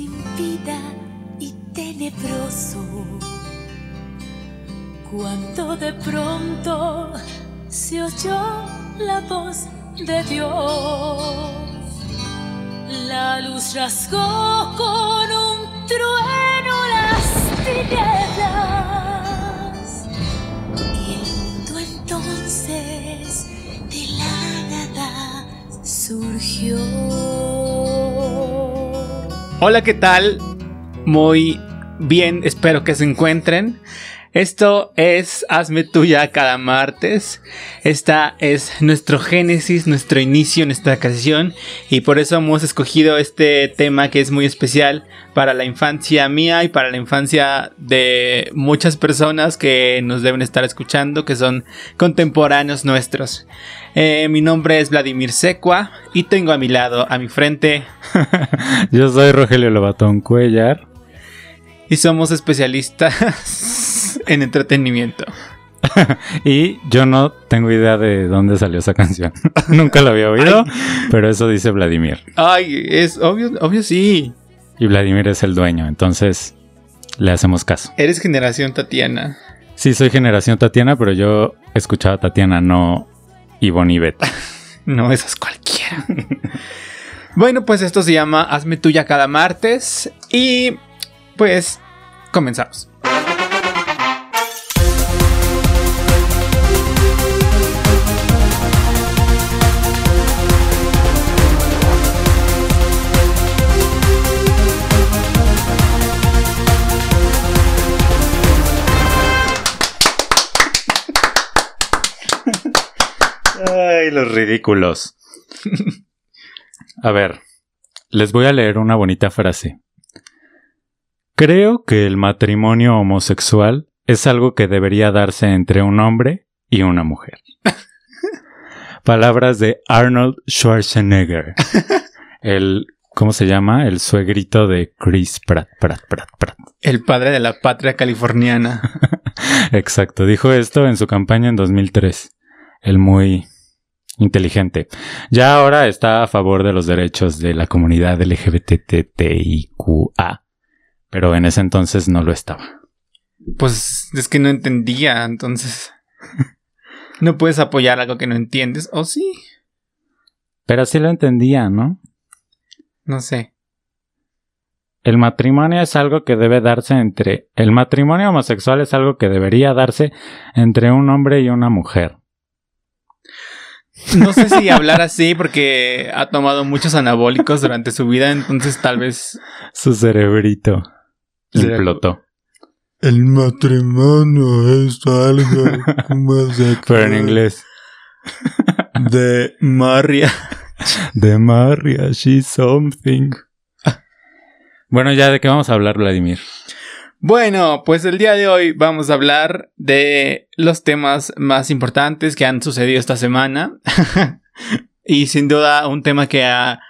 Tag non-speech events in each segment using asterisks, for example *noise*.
sin vida y tenebroso. Cuando de pronto se oyó la voz de Dios, la luz rasgó con un trueno las tinieblas. Y el mundo entonces de la nada surgió. Hola, ¿qué tal? Muy bien, espero que se encuentren. Esto es Hazme Tuya cada martes. Esta es nuestro génesis, nuestro inicio, nuestra canción. Y por eso hemos escogido este tema que es muy especial para la infancia mía y para la infancia de muchas personas que nos deben estar escuchando, que son contemporáneos nuestros. Eh, mi nombre es Vladimir Secua y tengo a mi lado, a mi frente, Yo soy Rogelio Lobatón Cuellar. y somos especialistas *laughs* *laughs* en entretenimiento. *laughs* Y yo no tengo idea de dónde salió esa canción. *laughs* Nunca la había oído, pero eso dice Vladimir. Ay, es obvio, obvio sí. Y Vladimir es el dueño, entonces le hacemos caso. Eres generación Tatiana. Sí, soy generación Tatiana, pero yo escuchaba a Tatiana, no Ivonne y Beth. No, esa es cualquiera. bueno, pues esto se llama Hazme tuya cada martes. Y pues comenzamos. Ay, los ridículos. A ver, les voy a leer una bonita frase. Creo que el matrimonio homosexual es algo que debería darse entre un hombre y una mujer. *laughs* Palabras de Arnold Schwarzenegger. El, ¿cómo se llama? El suegrito de Chris Pratt, Pratt, Pratt, Pratt. El padre de la patria californiana. *laughs* Exacto, dijo esto en su campaña en 2003. El muy inteligente. Ya ahora está a favor de los derechos de la comunidad LGBTTIQA, pero en ese entonces no lo estaba. Pues es que no entendía, entonces. *laughs* No puedes apoyar algo que no entiendes. ¿O sí? Pero sí lo entendía, ¿no? No sé. El matrimonio es algo que debe darse entre... El matrimonio homosexual es algo que debería darse entre un hombre y una mujer. No sé si hablar así porque ha tomado muchos anabólicos durante su vida, entonces tal vez Su cerebrito implotó. El matrimonio es algo más de Pero en inglés. de Maria. De Maria, she's something. Bueno, ya de qué vamos a hablar, Vladimir. Bueno, pues el día de hoy vamos a hablar de los temas más importantes que han sucedido esta semana. *laughs* y sin duda un tema que ha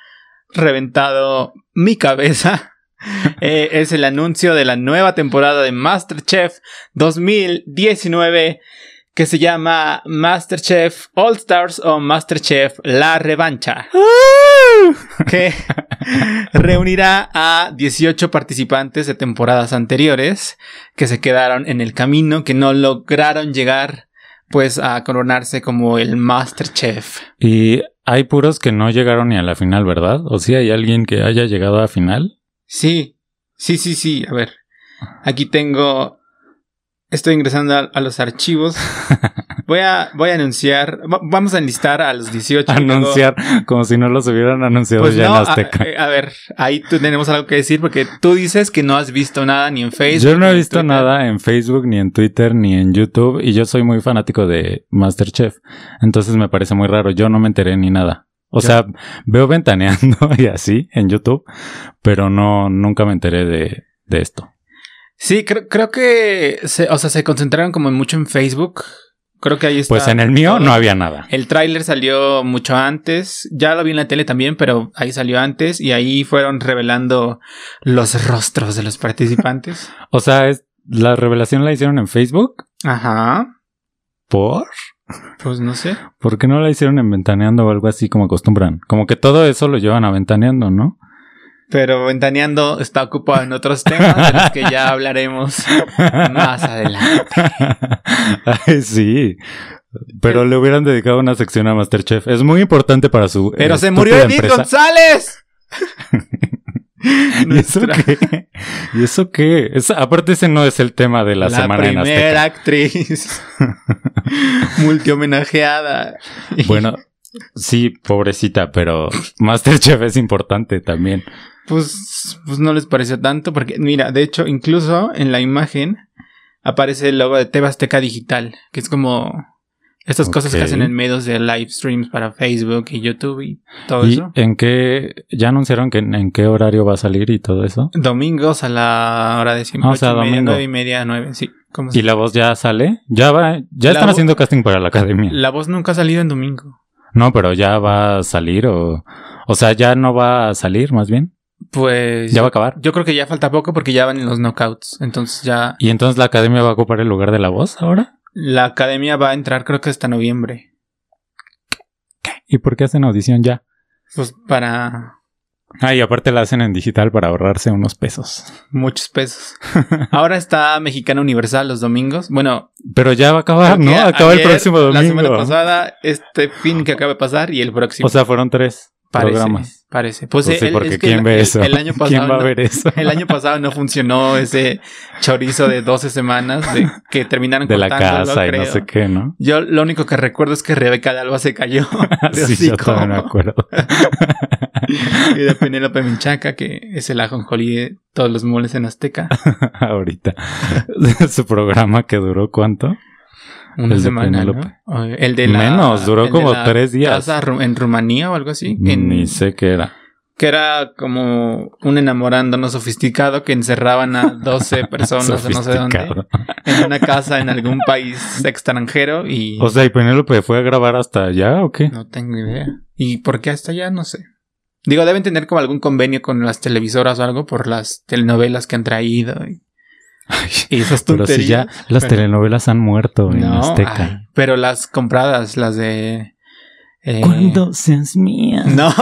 reventado mi cabeza. *laughs* eh, es el anuncio de la nueva temporada de Masterchef 2019 que se llama Masterchef All Stars o Masterchef La Revancha. que *laughs* reunirá a 18 participantes de temporadas anteriores que se quedaron en el camino, que no lograron llegar pues a coronarse como el Masterchef. Y hay puros que no llegaron ni a la final, ¿verdad? ¿O sí hay alguien que haya llegado a final? Sí, sí, sí, sí. A ver, aquí tengo... Estoy ingresando a, a los archivos. *laughs* Voy a, voy a anunciar... va- vamos a enlistar a los 18. y luego- Anunciar como si no los hubieran anunciado Pues ya no, en a, Azteca. a ver, ahí tú tenemos algo que decir porque tú dices que no has visto nada ni en Facebook. Yo no he visto Twitter. nada en Facebook, ni en Twitter, ni en YouTube, y yo soy muy fanático de Masterchef. Entonces me parece muy raro. Yo no me enteré ni nada. O sea, veo ventaneando *laughs* y así en YouTube, pero no, nunca me enteré de, de esto. Sí, creo, creo que, se, o sea, se concentraron como mucho en Facebook. Creo que ahí está. Pues en el mío todo. no había nada. El tráiler salió mucho antes. Ya lo vi en la tele también, pero ahí salió antes y ahí fueron revelando los rostros de los participantes. *laughs* O sea, es, la revelación la hicieron en Facebook. Ajá. ¿Por? Pues no sé. ¿Por qué no la hicieron en Ventaneando o algo así como acostumbran? Como que todo eso lo llevan a Ventaneando, ¿no? Pero Ventaneando está ocupado en otros temas de los que ya hablaremos más adelante. *laughs* Ay, sí. Pero le hubieran dedicado una sección a Masterchef. Es muy importante para su. Pero eh, se murió Edith empresa. González. *laughs* ¿Y eso qué? ¿Y eso qué? Es- aparte, ese no es el tema de la, la semana en primera Azteca. actriz *laughs* multihomenajeada. Bueno, sí, pobrecita, pero *laughs* Masterchef es importante también. Pues, pues no les pareció tanto, porque mira, de hecho, incluso en la imagen aparece el logo de TV Azteca Digital, que es como estas cosas que hacen en medios de live streams para Facebook y YouTube y todo ¿Y eso. en qué? ¿Ya anunciaron que en, en qué horario va a salir y todo eso? Domingos a la hora de siempre. Ah, o sea, domingo. nueve y media, nueve, sí. ¿cómo ¿Y se- la voz ya sale? Ya va, ya La están haciendo casting para la academia. La voz nunca ha salido en domingo. No, pero ya va a salir o... O sea, ya no va a salir, más bien. Pues Ya va a acabar. yo creo que ya falta poco porque ya van en los knockouts. Entonces ya ¿Y entonces la academia va a ocupar el lugar de la voz ahora? la academia va a entrar creo que hasta noviembre. ¿Y por qué hacen audición ya? Pues para Ah, y aparte la hacen en digital para ahorrarse unos pesos. muchos pesos. *laughs* Ahora está Mexicana Universal los domingos. Bueno, Pero ya va a acabar, ¿no? Acaba el próximo domingo. La semana pasada, este fin que acaba de pasar y el próximo. O sea, fueron tres parece, programas. Parece. Pues, Pues sí, el- porque es que ¿quién el- ve eso? El año pasado *laughs* ¿Quién va a no- ver eso? El año pasado no funcionó ese chorizo de 12 semanas de que terminaron de la casa y no sé qué, ¿no? Yo lo único que recuerdo es que Rebeca de Alba se cayó. de *laughs* sí, yo también me acuerdo. *laughs* y de Penélope Menchaca, que es el ajonjolí de todos los moles en Azteca. Ahorita. Su programa que duró cuánto? Una El de semana, Penélope. ¿no? El de la... Menos, duró de como tres días. casa en Rumanía o algo así. En- Ni sé qué era. Que era como un enamorando no sofisticado que encerraban a 12 *laughs* personas o no sé dónde. En una casa en algún país extranjero y... O sea, ¿y Penélope fue a grabar hasta allá o qué? No tengo idea. ¿Y por qué hasta allá? No sé. Digo, deben tener como algún convenio con las televisoras o algo por las telenovelas que han traído y, y esas pero si tonterías. ya las Pero- telenovelas han muerto en No, Azteca. ay, pero las compradas, las de... eh, Cuando seas mía. No.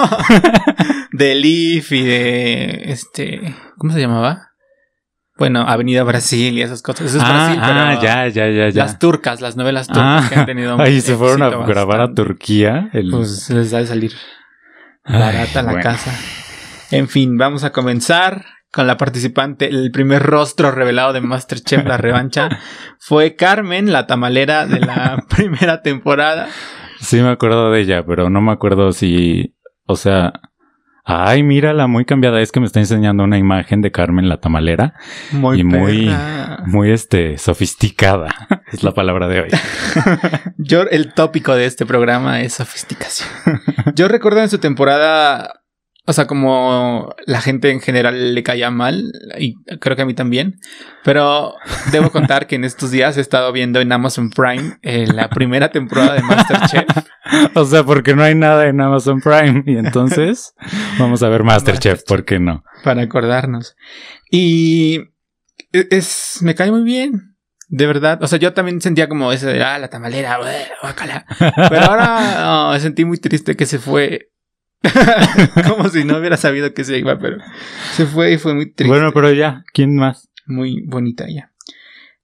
*laughs* de Leaf y de... Este... ¿Cómo se llamaba? Bueno, Avenida Brasil y esas cosas. Eso es ah, Brasil, pero... ah, ya, ya, ya, ya. Las turcas, las novelas turcas Ah, que han tenido... *laughs* Ahí se fueron a grabar a. Turquía. El... Pues les da de salir Ay, barata la bueno. casa. En fin, vamos a comenzar con la participante. El primer rostro revelado de Masterchef La Revancha *laughs* fue Carmen, la tamalera de la *laughs* primera temporada. Sí me acuerdo de ella, pero no me acuerdo si... O sea... Ay, mírala, muy cambiada. Es que me está enseñando una imagen de Carmen la tamalera. Muy Y muy-. Muy, este, sofisticada. *laughs* Es la palabra de hoy. Yo, el tópico de este programa es sofisticación. Yo recuerdo en su temporada, o sea, como la gente en general le caía mal, y creo que a mí también, pero debo contar que en estos días he estado viendo en Amazon Prime eh, la primera temporada de Masterchef. *laughs* O sea, porque no hay nada en Amazon Prime. Y entonces vamos a ver Masterchef, Masterchef. ¿por qué no? para acordarnos. Y e- es, me cae muy bien. De verdad. O sea, yo también sentía como ese de, ah, la tamalera, guácala. Pero ahora *laughs* me sentí muy triste que se fue. *laughs* como si no hubiera sabido que se iba, pero se fue y fue muy triste. Bueno, pero ya, ¿quién más? Muy bonita ella.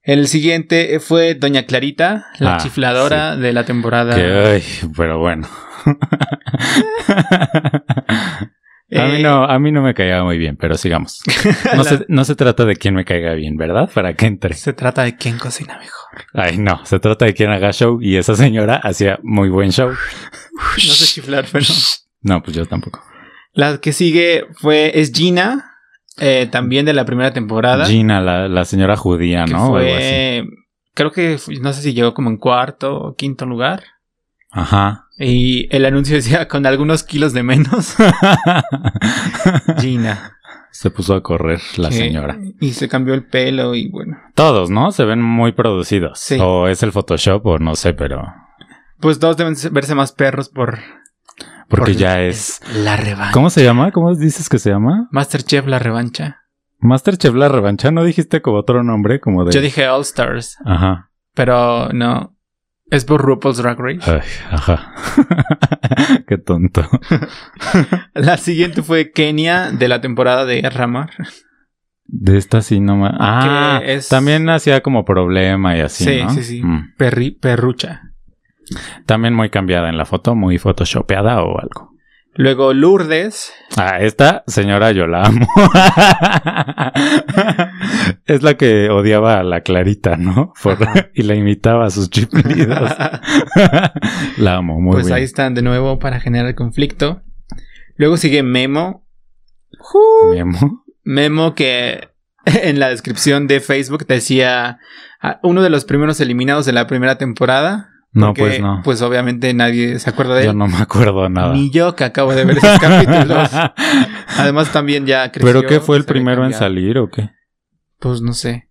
El siguiente fue Doña Clarita, la Ah, chifladora de la temporada. Que, ay, pero bueno. *laughs* A mí, Eh, no, a mí no me caía muy bien, pero sigamos. *laughs* No, la- se, no se trata de quién me caiga bien, ¿verdad? Para que entre. Se trata de quién cocina mejor. Ay, no, se trata de quién haga show y esa señora hacía muy buen show. No sé chiflar, pero. No, pues yo tampoco. La que sigue fue es Gina, eh, también de la primera temporada. Gina, la, la señora judía, que ¿no? O algo así. fue, creo que no sé si llegó como en cuarto o quinto lugar. Ajá. Y el anuncio *laughs* decía con algunos kilos de menos. *laughs* Gina. se puso a correr la que- señora. Y se cambió el pelo y bueno. Todos, ¿no? Se ven muy producidos. Sí. O es el Photoshop o no sé, pero... Pues dos deben verse más perros por... Porque por- ya es... La revancha. ¿Cómo se llama? ¿Cómo dices que se llama? Masterchef La Revancha. Masterchef La Revancha. ¿No dijiste como otro nombre? Como de... Yo dije All Stars, Ajá. pero no. Es por RuPaul's Drag Race. Ay, ajá. *laughs* Qué tonto. *laughs* La siguiente fue Kenia de la temporada de Ramar. De esta sí no me... Ah, es- también hacía como problema y así, Sí, ¿no? sí, sí. Mm. Perri, perrucha. También muy cambiada en la foto, muy photoshopeada o algo. Luego Lourdes. Ah, esta señora yo la amo. *laughs* es la que odiaba a la Clarita, ¿no? Por- *laughs* y la imitaba a sus chiflidos. *laughs* la amo, muy pues bien. ahí están de nuevo para generar conflicto. Luego sigue Memo. Memo. Memo que en la descripción de Facebook decía ah, uno de los primeros eliminados de la primera temporada. No, porque, pues no. Pues obviamente nadie se acuerda de Yo él. no me acuerdo nada. Ni yo que acabo de ver esos *laughs* capítulos. Además también ya creció. ¿Pero qué fue el primero en salir o qué? Pues no sé.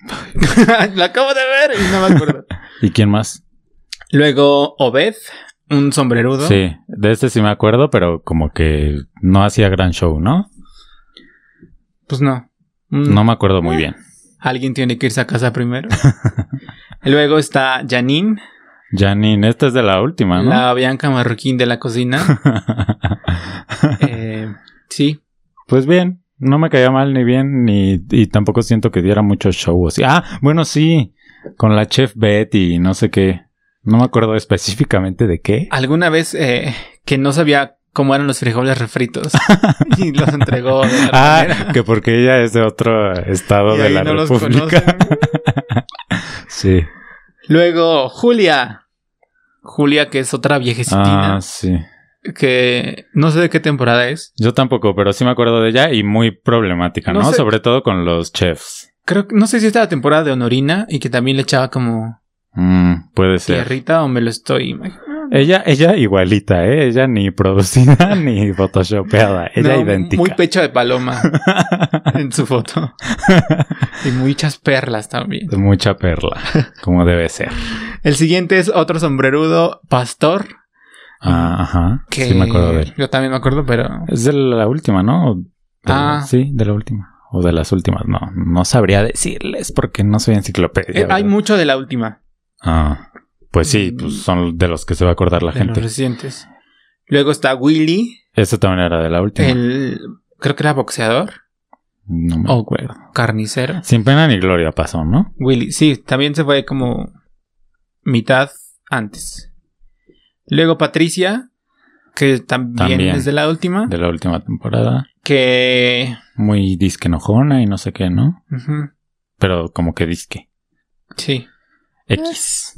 *laughs* Lo acabo de ver y no me acuerdo. *laughs* ¿Y quién más? Luego Obed, un sombrerudo. Sí, de este sí me acuerdo, pero como que no hacía gran show, ¿no? Pues no. Mm, No me acuerdo muy bien. Alguien tiene que irse a casa primero. Luego está Janine, Janine, esta es de la última, ¿no? la Bianca Marroquín de la cocina. *laughs* Eh, sí. Pues bien, no me caía mal ni bien, ni y tampoco siento que diera mucho show. así. Ah, bueno, sí, con la chef Betty y no sé qué. No me acuerdo específicamente de qué. Alguna vez eh, que no sabía cómo eran los frijoles refritos *laughs* y los entregó de la Ah, manera. que porque ella es de otro estado Y de ahí la no República. *laughs* sí. Luego Julia. Julia, que es otra viejecitina. Ah, sí. Que no sé de qué temporada es. Yo tampoco, pero sí me acuerdo de ella y muy problemática, ¿no? No sé. Sobre todo con los chefs. Creo que no sé si esta es la temporada de Honorina y que también le echaba como Mm, puede ser. tierrita o me lo estoy imaginando. Ella, ella igualita, ¿eh? Ella ni producida *laughs* ni photoshopeada. Ella No, idéntica. Muy pecho de paloma *laughs* en su foto. y muchas perlas también. Mucha perla, como debe ser. El siguiente es otro sombrerudo, Pastor. Ah, ajá. Que Sí me acuerdo de él. Yo también me acuerdo, pero. Es de la última, ¿no? La- Ah. sí, de la última. O de las últimas. No, no sabría decirles porque no soy enciclopedia. Eh, hay mucho de la última. Ah, pues sí, Mm. pues son de los que se va a acordar la de los gente. recientes. Luego está Willy, Ese también era de la última. el. Creo que era boxeador No me o acuerdo. carnicero. Sin pena ni gloria pasó, ¿no? Willy, sí, también se fue como mitad antes. Luego Patricia, que también, También. es de la última. De la última temporada. Que. Muy disque enojona y no sé qué, ¿no? Pero como que disque. sí. X.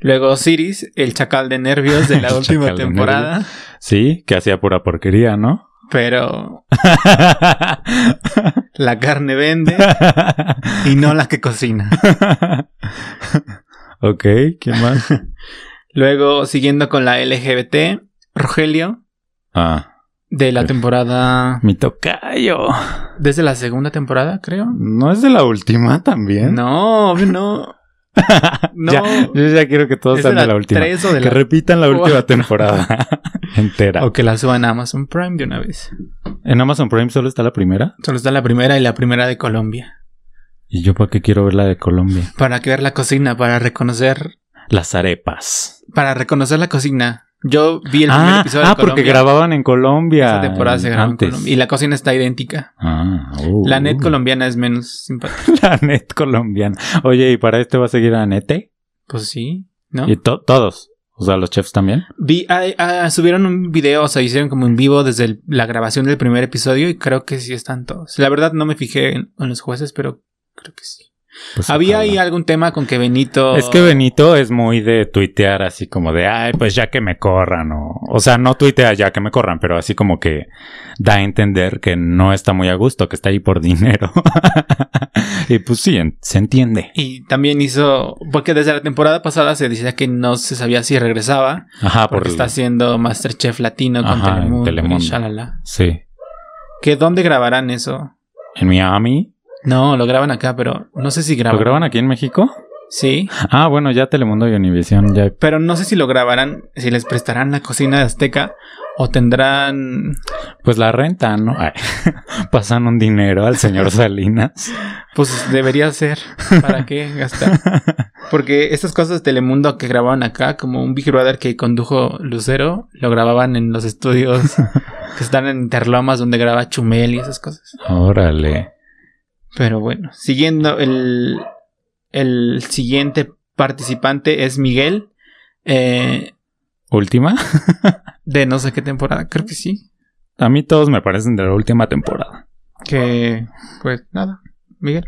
Luego Ciris, el chacal de nervios de la *laughs* última temporada. Sí, que hacía pura porquería, ¿no? Pero *laughs* la carne vende y no la que cocina. *laughs* ok, ¿quién más? Luego, siguiendo con la LGBT, Rogelio, Ah, de la temporada. mi tocayo. Desde la segunda temporada, creo. ¿No es de la última también? No, no. *laughs* No. Ya, yo ya quiero que todos ¿Es sean de la última. de Que la- repitan la última temporada *laughs* entera. O que la suban a Amazon Prime de una vez. En Amazon Prime solo está la primera. Solo está la primera y la primera de Colombia. ¿Y yo para qué quiero ver la de Colombia? Para que ver la cocina, para reconocer. Las arepas. Para reconocer la cocina. Yo vi el primer ah, episodio ah de porque Colombia. grababan en Colombia. Esa temporada se grabó antes. en Colombia. Y la cocina está idéntica. Ah, uh, La net colombiana es menos simpática. *laughs* La net colombiana. Oye, ¿y para este va a seguir a Nete? Pues sí, ¿no? ¿Y to- todos? O sea, los chefs también. Vi, ah, ah, subieron un video, o sea, hicieron como en vivo desde el- la grabación del primer episodio y creo que sí están todos. La verdad no me fijé en, en los jueces, pero creo que sí. Pues Había ahí algún tema con que Benito... Es que Benito es muy de tuitear así como de, ay, pues ya que me corran o... O sea, no tuitea ya que me corran, pero así como que da a entender que no está muy a gusto, que está ahí por *laughs* dinero. y pues sí, se entiende. Y también hizo... Porque desde la temporada pasada se decía que no se sabía si regresaba. Ajá, por Porque está haciendo Masterchef Latino con Ajá, Telemundo, Telemundo. y. Sí. ¿Que dónde grabarán eso? En Miami. No, lo graban acá, pero no sé si graban. ¿Lo graban aquí en México? Sí, Ah, bueno, ya Telemundo y Univision ya... pero no sé si lo grabarán, si les prestarán la cocina de Azteca o tendrán Pues la renta, ¿no? Ay, *laughs* pasan un dinero al señor Salinas. Pues debería ser. ¿Para qué gastar? *laughs* Porque estas cosas de Telemundo que grababan acá, como un Big Brother que condujo Lucero, lo grababan en los estudios *laughs* que están en Interlomas donde graba Chumel y esas cosas. Órale. Pero bueno, siguiendo el, el siguiente participante es Miguel. eh, ¿Última? *laughs* de no sé qué temporada, creo que sí. A mí todos me parecen de la última temporada. Que, pues nada, Miguel.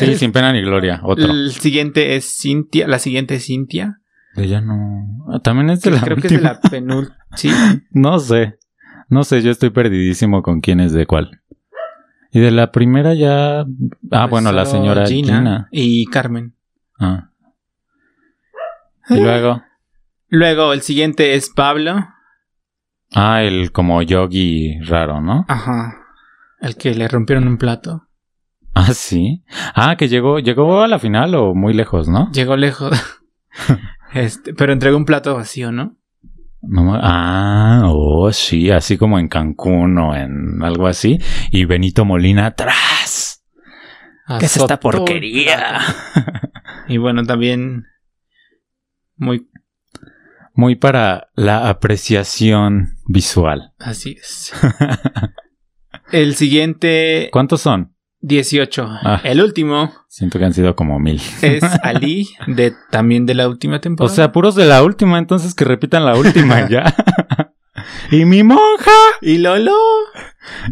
Sí, *laughs* sin pena ni gloria. Otro. El siguiente es Cintia, la siguiente es Cintia. Ella no. También es de la Creo que es de la penúltima. Sí, *laughs* No sé. No sé, yo estoy perdidísimo con quién es de cuál. Y de la primera ya. Ah, bueno, la señora Gina. y Carmen. Ah. Y luego. Luego el siguiente es Pablo. Ah, el como yogi raro, ¿no? Ajá. El que le rompieron un plato. Ah, sí. Ah, que llegó, llegó a la final o muy lejos, ¿no? Llegó lejos. *laughs* este, pero entregó un plato vacío, ¿no? No ah, oh, sí, así como en Cancún o en algo así. Y Benito Molina atrás. ¿Qué es esta porquería? *laughs* Y bueno, también muy Muy para la apreciación visual. así es. El siguiente ¿Cuántos son? 18. Ah. El último Siento que han sido como mil. es *laughs* Ali de también de la última O temporada. sea, puros de la última, entonces que repitan la última *laughs* ya. y mi monja y Lolo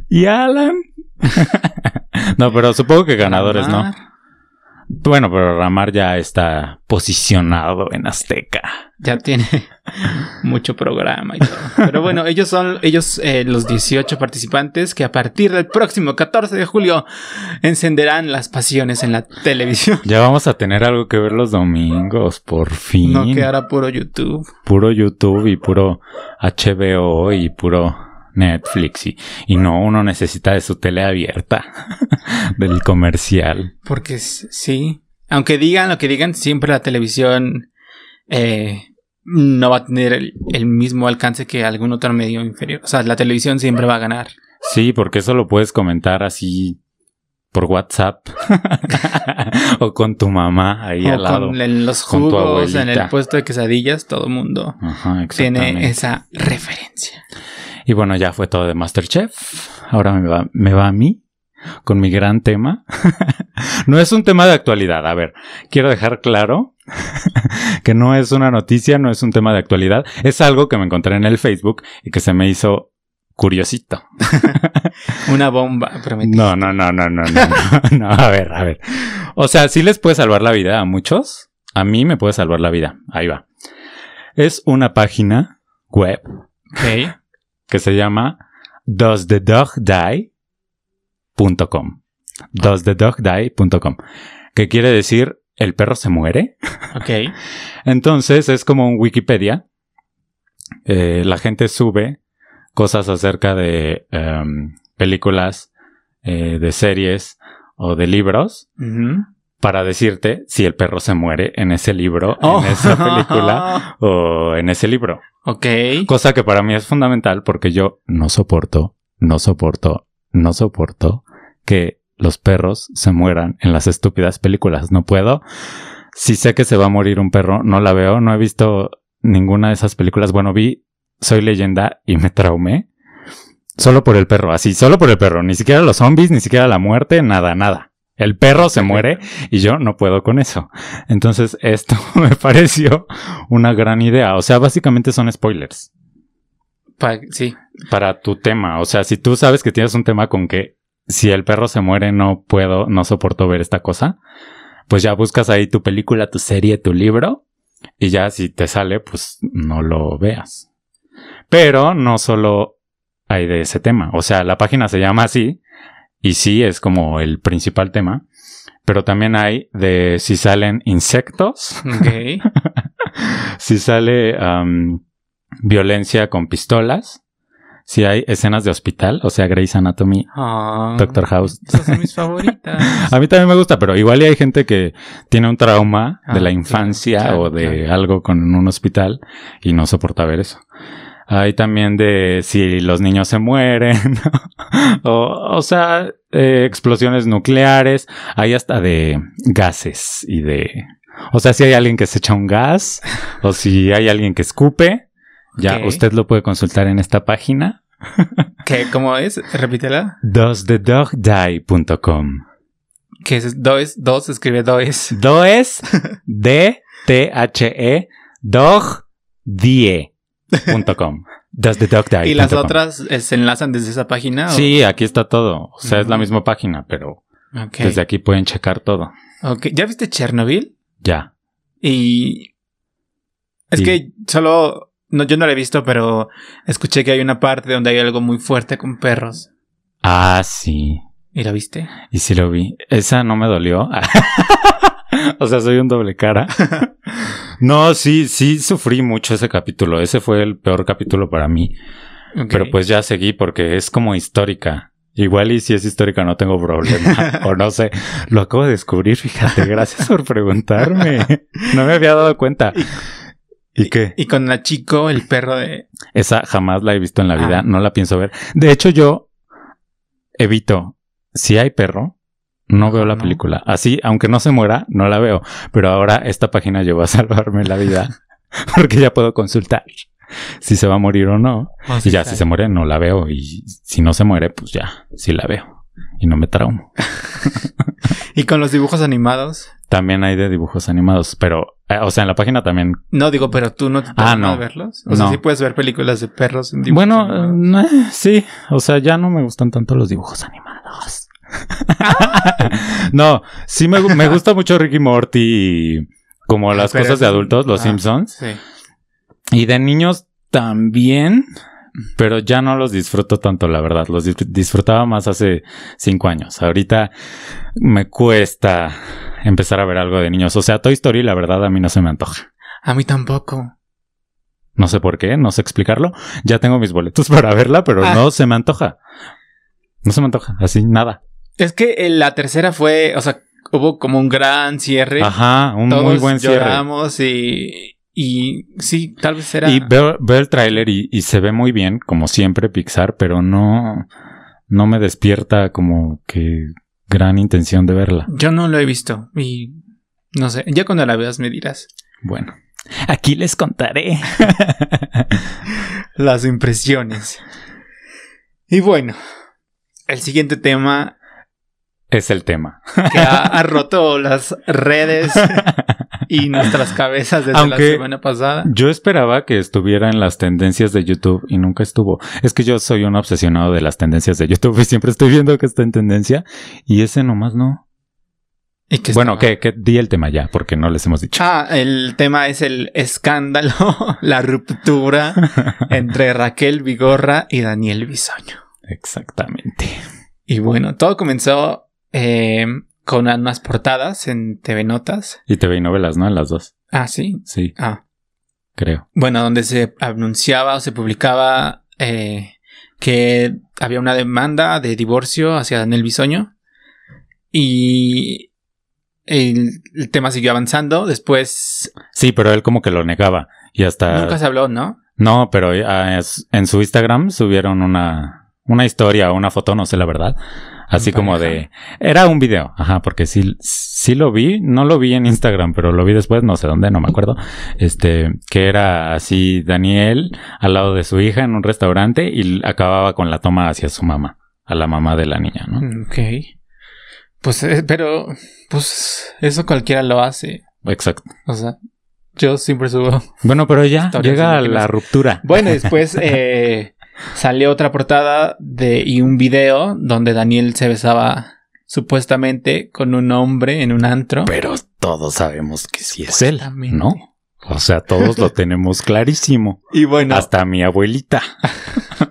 y Alan. *laughs* no, pero supongo que ganadores, ¿no? Bueno, pero Ramar ya está posicionado en Azteca. Ya tiene *laughs* mucho programa y todo. Pero bueno, *laughs* ellos son ellos eh, los 18 participantes que a partir del próximo 14 de julio encenderán las pasiones en la televisión. Ya vamos a tener algo que ver los domingos, por fin. No quedará puro YouTube. Puro YouTube y puro HBO y puro Netflix. Y, y no, uno necesita de su tele abierta, *laughs* del comercial. Porque sí, aunque digan lo que digan, siempre la televisión eh, no va a tener el, el mismo alcance que algún otro medio inferior. O sea, la televisión siempre va a ganar. Sí, porque eso lo puedes comentar así por WhatsApp *laughs* o con tu mamá ahí O al lado. con en los con tu jugos, en el puesto de quesadillas, todo el mundo Ajá, tiene esa referencia. Y bueno, ya fue todo de Masterchef. Ahora me va, me va a mí con mi gran tema. *laughs* no es un tema de actualidad. A ver, quiero dejar claro *laughs* que no es una noticia, no es un tema de actualidad. Es algo que me encontré en el Facebook y que se me hizo curiosito. *laughs* Una bomba. No, no, no, no, no, no, no, no, a ver, a ver. O sea, sí les puede salvar la vida a muchos. A mí me puede salvar la vida. Ahí va. Es una página web Ok. Que se llama doesthedogdie.com. doesthedogdie.com. Que quiere decir el perro se muere. Ok. *laughs* Entonces es como un Wikipedia. Eh, la gente sube cosas acerca de em, películas, eh, de series o de libros Ujú. Para decirte si el perro se muere en ese libro, Oh. en esa *laughs* película o en ese libro. Ok. Cosa que para mí es fundamental porque yo no soporto, no soporto, no soporto que los perros se mueran en las estúpidas películas. No puedo. Si sé que se va a morir un perro, no la veo. No he visto ninguna de esas películas. Bueno, vi Soy leyenda y me traumé. Solo por el perro, así, solo por el perro. Ni siquiera los zombies, ni siquiera la muerte, nada, nada. El perro se muere y yo no puedo con eso. Entonces, esto *laughs* me pareció una gran idea. O sea, básicamente son spoilers Pa- sí. para tu tema. O sea, si tú sabes que tienes un tema con que si el perro se muere no puedo, no soporto ver esta cosa, pues ya buscas ahí tu película, tu serie, tu libro y ya si te sale, pues no lo veas. Pero no solo hay de ese tema. O sea, la página se llama así y sí es como el principal tema. Pero también hay de si salen insectos, Ok. *laughs* si sale am, violencia con pistolas, si hay escenas de hospital, o sea, Grey's Anatomy, Ah, Doctor House. Esas son mis favoritas. *laughs* A mí también me gusta, pero igual hay gente que tiene un trauma Ah, de la sí, infancia claro, o de claro. algo con un hospital y no soporta ver eso. Hay también de si los niños se mueren. *laughs* o, o sea, eh, explosiones nucleares. Hay hasta de gases y de... O sea, si hay alguien que se echa un gas o si hay alguien que escupe, ya usted lo puede consultar en esta página. *laughs* ¿Qué, ¿Cómo es? Repítela. Doesthedogdie.com. Que es dos, dos, escribe dos. Does D-T-H-E *laughs* dog die.com. Does the dog die ¿Y las otras eh, se enlazan desde esa página? o- Sí, aquí está todo. O sea, es la misma página, pero desde aquí pueden checar todo. ¿Ya viste Chernobyl? Ya. Y. Es Y- que solo. No, yo no la he visto, pero escuché que hay una parte donde hay algo muy fuerte con perros. Ah, sí. ¿Y la viste? Y sí lo vi. Esa no me dolió. *laughs* *laughs* o sea, soy un doble cara. *laughs* No, sí, sí sufrí mucho ese capítulo. Ese fue el peor capítulo para mí. Pero pues ya seguí porque es como histórica. Igual y si es histórica no tengo problema. *laughs* o no sé. Lo acabo de descubrir, fíjate. Gracias por preguntarme. No me había dado cuenta. ¿Y qué? Y con la chico, el perro de. Esa jamás la he visto en la vida. Ah. No la pienso ver. De hecho, yo evito. Si hay perro, no veo la No. película. Así, aunque no se muera, no la veo. Pero ahora esta página llegó a *laughs* salvarme la vida. *laughs* Porque ya puedo consultar si se va a morir o no. Y ya, si se muere, no la veo. Y si no se muere, pues ya, sí la veo. Y no me traumo. *laughs* Y con los dibujos animados. También hay de dibujos animados, pero, eh, o sea, en la página también. No digo, pero tú no te Ah, no. verlos. O sea, No. sí puedes ver películas de perros en dibujos Bueno, animados. eh, sí, o sea, ya no me gustan tanto los dibujos animados. *laughs* no, sí me, gu- me gusta mucho Ricky Morty y como las Pero cosas de adultos, los ah, Simpsons. Sí. Y de niños también, pero ya no los disfruto tanto, la verdad. Los dis- disfrutaba más hace cinco años. Ahorita me cuesta empezar a ver algo de niños. O sea, Toy Story, la verdad, a mí no se me antoja. A mí tampoco. No sé por qué, no sé explicarlo. Ya tengo mis boletos *laughs* para verla, pero Ah. no se me antoja. No se me antoja, así nada. Es que eh, la tercera fue, o sea, hubo como un gran cierre. Ajá, un Todos muy buen cierre. lloramos y, y sí, tal vez era. Y veo, veo el tráiler y, y se ve muy bien, como siempre Pixar, pero no, no me despierta como que gran intención de verla. Yo no lo he visto y no sé. Ya cuando la veas me dirás Bueno, aquí les contaré. *laughs* las impresiones. Y bueno, el siguiente tema es el tema. que ha, ha roto las redes y *laughs* nuestras cabezas desde la Aunque- semana pasada. Yo esperaba que estuviera en las tendencias de YouTube y nunca estuvo. Es que yo soy un obsesionado de las tendencias de YouTube y siempre estoy viendo que está en tendencia y ese nomás no. ¿Y qué Bueno, que, que di el tema ya, porque no les hemos dicho. Ah, el tema es el escándalo, *laughs* la ruptura entre Raquel Vigorra y Daniel Bisoño. Exactamente. Y bueno, todo comenzó eh, con unas portadas en TV Notas. Y TV y novelas, ¿no? En las dos. Ah, sí. Sí, Ah, creo. bueno, donde se anunciaba o se publicaba eh, que había una demanda de divorcio hacia Daniel Bisoño. Y el, el tema siguió avanzando. Después Sí, pero él como que lo negaba. Y hasta... nunca se habló, ¿no? No, pero ah, en su Instagram subieron una, una historia o una foto, no sé la verdad. Así En como pareja. de... Era un video, ajá, porque sí, sí lo vi, no lo vi en Instagram, pero lo vi después, no sé dónde, no me acuerdo. Este, que era así Daniel al lado de su hija en un restaurante y acababa con la toma hacia su mamá, a la mamá de la niña, ¿no? Ok. Pues, eh, pero, pues, eso cualquiera lo hace. Exacto. O sea, yo siempre subo. Bueno, pero ya llega la ruptura. Bueno, después *laughs* eh, salió otra portada de, y un video donde Daniel se besaba supuestamente con un hombre en un antro. Pero todos sabemos que sí es él. ¿no? O sea, todos lo *laughs* tenemos clarísimo. Y bueno, Hasta mi abuelita. *laughs*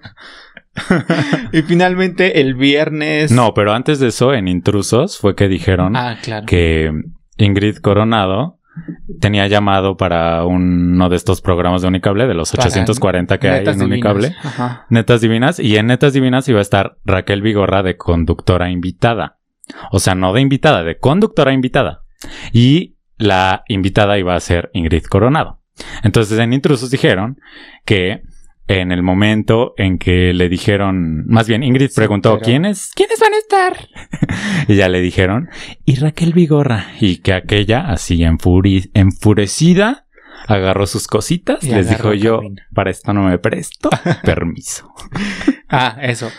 y finalmente el viernes. No, pero antes de eso, en Intrusos, fue que dijeron Ah, claro. que Ingrid Coronado tenía llamado para uno de estos programas de Unicable, de los Para 840 que hay en Unicable. Ajá. Netas Divinas. Y en Netas Divinas iba a estar Raquel Vigorra de conductora invitada. O sea, no de invitada, de conductora invitada. Y la invitada iba a ser Ingrid Coronado. Entonces en Intrusos dijeron que en el momento en que le dijeron, más bien Ingrid Sí, preguntó, pero- ¿quiénes, ¿quiénes van a estar? *laughs* y ya le dijeron, y Raquel Vigorra, y que aquella, así enfurecida, agarró sus cositas, Y les dijo yo, para esto no me presto, *laughs* permiso. Ah, eso.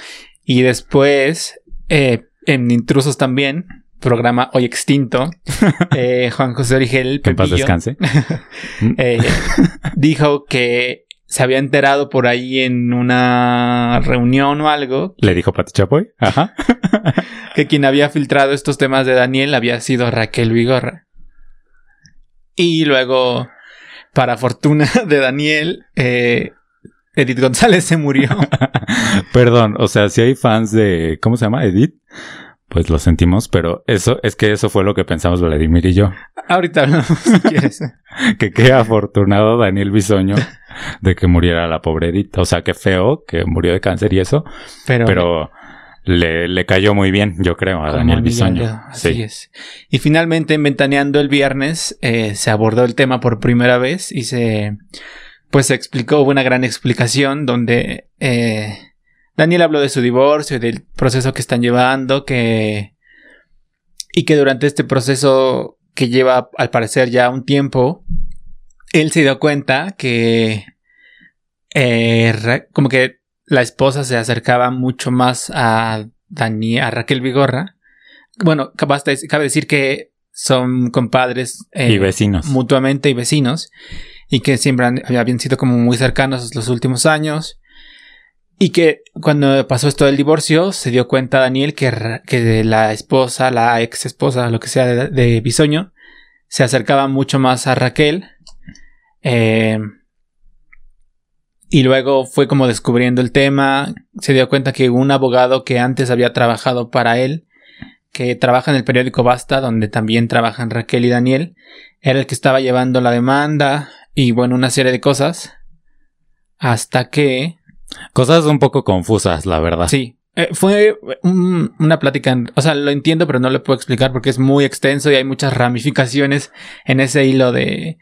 Y después, eh, en Intrusos también, programa hoy extinto, *laughs* eh, Juan José Origel Que en paz descanse. eh, dijo que se había enterado por ahí en una reunión o algo Le dijo Pati Chapoy, ajá. *laughs* que quien había filtrado estos temas de Daniel había sido Raquel Vigorra. Y luego, para fortuna *laughs* de Daniel, eh, Edith González se murió. *laughs* Perdón, o sea, si hay fans de, ¿cómo se llama? Edith. Pues lo sentimos, pero eso es que eso fue lo que pensamos Vladimir y yo. Ahorita hablamos *laughs* si quieres. Que qué afortunado Daniel Bisoño de que muriera la pobre Edith. O sea, qué feo que murió de cáncer y eso, Pero, pero le, le cayó muy bien, yo creo, a Daniel Bisoño. Así Sí. es. Y finalmente, en Ventaneando el viernes, eh, se abordó el tema por primera vez y se, pues se explicó, hubo una gran explicación donde eh, Daniel habló de su divorcio y del proceso que están llevando, que, y que durante este proceso que lleva al parecer ya un tiempo, él se dio cuenta que eh, como que la esposa se acercaba mucho más a Dani, a Raquel Vigorra. Bueno, cabe decir que son compadres eh, Y vecinos. mutuamente y vecinos y que siempre han- habían sido como muy cercanos los últimos años y que cuando pasó esto del divorcio se dio cuenta Daniel que, que la esposa, la ex esposa, lo que sea de, de Bisoño, se acercaba mucho más a Raquel eh, y luego fue como descubriendo el tema, se dio cuenta que un abogado que antes había trabajado para él, que trabaja en el periódico Basta, donde también trabajan Raquel y Daniel, era el que estaba llevando la demanda y bueno, una serie de cosas. Hasta que, Cosas un poco confusas, la verdad. sí, eh, fue un- una plática, o sea, lo entiendo, pero no lo puedo explicar porque es muy extenso y hay muchas ramificaciones en ese hilo de...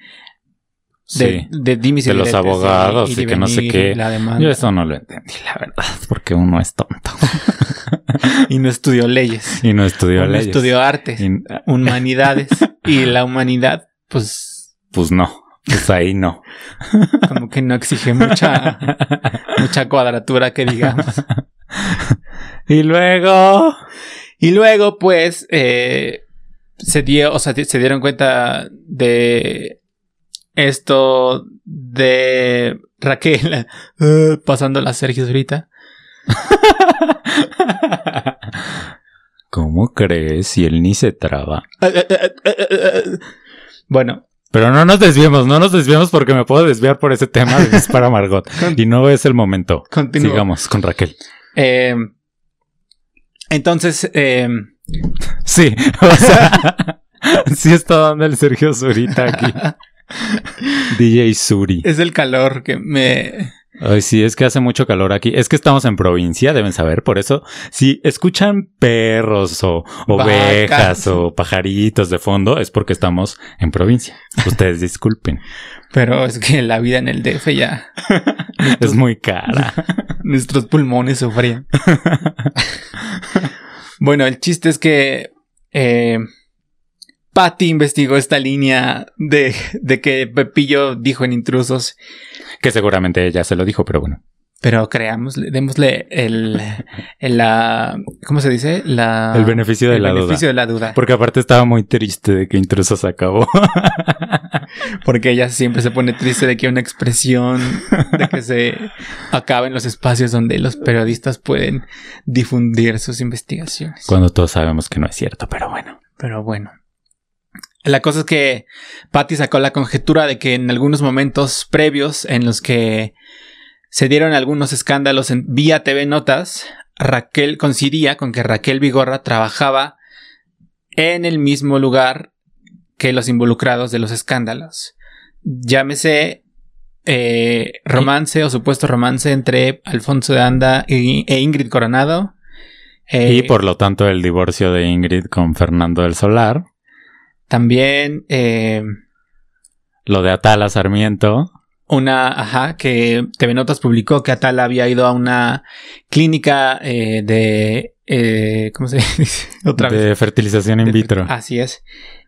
De, Sí. de dimis y De los y- abogados y de que no sé qué. Yo eso no lo entendí, la verdad, porque uno es tonto *laughs* Y no estudió leyes. y no estudió Uno leyes. estudió artes, Y- humanidades. y la humanidad, pues, pues no, pues ahí no. *laughs* como que no exige mucha, mucha cuadratura que digamos. *laughs* y luego... Y luego, pues, eh, se dio, o sea, se dieron cuenta de esto de Raquel *laughs* eh, pasando la Sergio ahorita. ¿Cómo crees si él ni se traba? Bueno, Pero no nos desviemos, no nos desviemos porque me puedo desviar por ese tema de Dispara Margot. *laughs* Y no es el momento. continúo. Sigamos con Raquel. Eh, entonces, eh, Sí, *laughs* o sea, sí está dando el Sergio Zurita aquí. *laughs* DJ Suri. es el calor que me... Ay, sí, es que hace mucho calor aquí. Es que estamos en provincia, deben saber. Por eso, si escuchan perros o ovejas Vacas. o pajaritos de fondo, es porque estamos en provincia. Ustedes *laughs* disculpen. Pero es que la vida en el DF ya... *laughs* Es muy cara. *laughs* Nuestros pulmones sufrían. bueno, el chiste es que eh, Patty investigó esta línea de, de que Pepillo dijo en intrusos, Que seguramente ella se lo dijo, pero bueno. pero creámosle, démosle el, el la, ¿cómo se dice? La, El beneficio de el la beneficio duda. de la duda. Porque aparte estaba muy triste de que Intruso se acabó. *laughs* Porque ella siempre se pone triste de que una expresión, de que se acaben los espacios donde los periodistas pueden difundir sus investigaciones. Cuando todos sabemos que no es cierto, pero bueno. Pero bueno. La cosa es que Patty sacó la conjetura de que en algunos momentos previos en los que se dieron algunos escándalos en vía TV Notas, Raquel coincidía con que Raquel Vigorra trabajaba en el mismo lugar que los involucrados de los escándalos. Llámese eh, romance o supuesto romance entre Alfonso de Anda y- e Ingrid Coronado. Eh, y por lo tanto el divorcio de Ingrid con Fernando del Solar. También eh, Lo de Atala Sarmiento. una, ajá, que TV Notas publicó que Atala había ido a una clínica eh, de, eh, ¿cómo se *laughs* dice? Otra vez. De fertilización in De- vitro. Así es.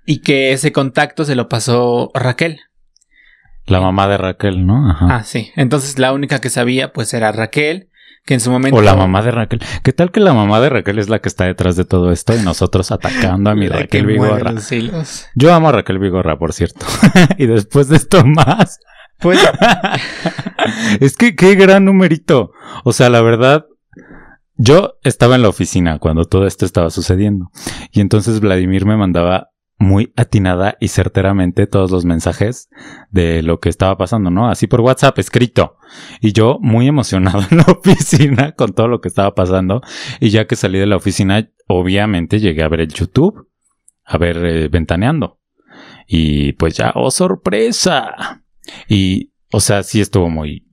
Y que ese contacto se lo pasó Raquel. La mamá de Raquel, ¿no? Ajá. Ah, sí. Entonces la única que sabía pues era Raquel, que en su momento... O la mamá de Raquel. ¿Qué tal que la mamá de Raquel es la que está detrás de todo esto y nosotros atacando a mi *laughs* la Raquel Vigorra? Yo amo a Raquel Vigorra, por cierto. *laughs* y después de esto más. Pues *laughs* es que qué gran numerito. O sea, la verdad, yo estaba en la oficina cuando todo esto estaba sucediendo. Y entonces Vladimir me mandaba muy atinada y certeramente todos los mensajes de lo que estaba pasando, ¿no? Así por WhatsApp, escrito. Y yo muy emocionado *laughs* en la oficina con todo lo que estaba pasando. Y ya que salí de la oficina, obviamente llegué a ver el YouTube, a ver eh, Ventaneando. Y pues ya, oh sorpresa. Y, o sea, sí estuvo muy,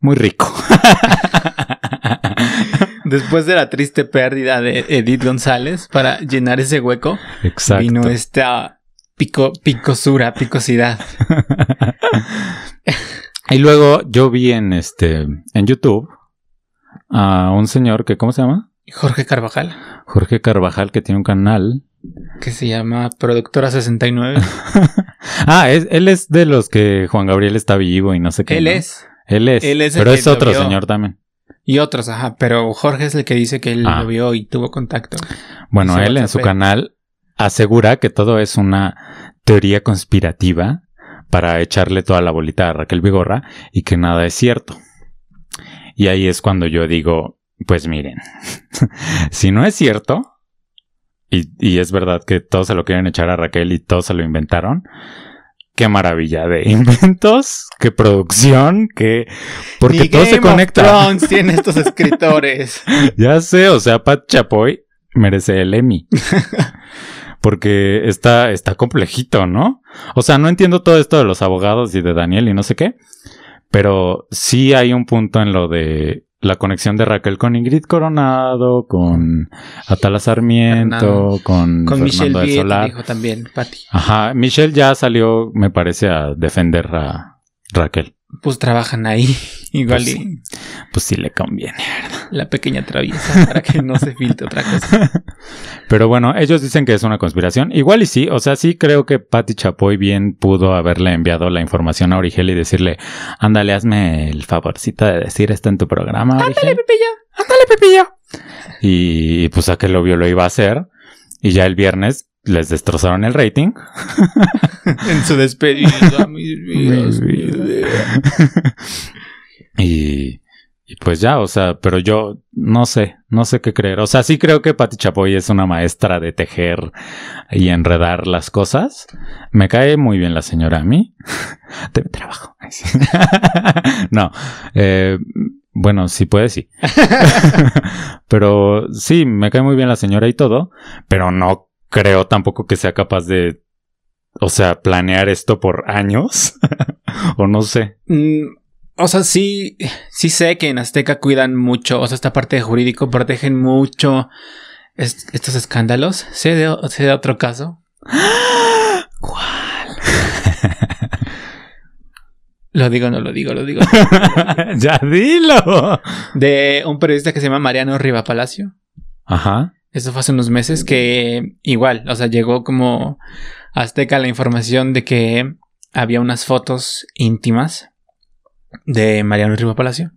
muy rico. *laughs* *laughs* después de la triste pérdida de Edith González, para llenar ese hueco, Exacto. vino esta pico, picosura, picosidad. *laughs* y luego yo vi en este, en YouTube a un señor que, ¿cómo se llama? Jorge Carvajal, Jorge Carvajal, que tiene un canal. que se llama Productora 69. *laughs* Ah, es- él es de los que Juan Gabriel está vivo y no sé qué. Él ¿no? es. Él es. él es pero es otro señor también. Y otros, ajá. Pero Jorge es el que dice que él Ah. lo vio y tuvo contacto. Bueno, él en su canal asegura que todo es una teoría conspirativa para echarle toda la bolita a Raquel Vigorra y que nada es cierto. Y ahí es cuando yo digo, pues miren, *laughs* si no es cierto, y, y es verdad que todos se lo quieren echar a Raquel y todos se lo inventaron, qué maravilla de inventos, qué producción, qué... Porque Ni todo se Game of conecta. Thrones *laughs* tiene estos escritores. Ya sé, o sea, Pat Chapoy merece el Emmy. *laughs* Porque está, está complejito, ¿no? O sea, no entiendo todo esto de los abogados y de Daniel y no sé qué. Pero sí hay un punto en lo de la conexión de Raquel con Ingrid Coronado, con Atala Sarmiento, Fernando. con, Con Michelle Viet, Solar. dijo también, Patti. Ajá, Michelle ya salió, me parece, a defender a Raquel. Pues trabajan ahí. *laughs* Igual Pues y Pues sí le conviene. la pequeña traviesa para que no se filtre otra cosa. *laughs* Pero bueno, ellos dicen que es una conspiración. Igual y sí, o sea, sí creo que Patty Chapoy bien pudo haberle enviado la información a Origel y decirle, ándale, hazme el favorcito de decir esto en tu programa, Origel. Pepillo. Ándale, Pepillo. Y pues a que lo vio lo iba a hacer. Y ya el viernes les destrozaron el rating. *laughs* En su despedida, *laughs* mis vidas, mis vidas. *laughs* y, y pues ya, o sea, pero yo no sé, no sé qué creer. O sea, sí creo que Patti Chapoy es una maestra de tejer y enredar las cosas. Me cae muy bien la señora a mí. Te trabajo. Sí. no, eh, bueno, si puede, sí. pero sí, me cae muy bien la señora y todo, pero no creo tampoco que sea capaz de, o sea, planear esto por años. *laughs* o no sé. Mm, o sea, sí, sí sé que en Azteca cuidan mucho, o sea, esta parte de jurídico protegen mucho est- estos escándalos. Sé de, sé de otro caso. *gasps* ¿Cuál? Lo digo, no lo digo, lo digo. *laughs* ya dilo. De un periodista que se llama Mariano Riva Palacio. Ajá. Eso fue hace unos meses que igual, o sea, llegó como Azteca la información de que había unas fotos íntimas de Mariano Riva Palacio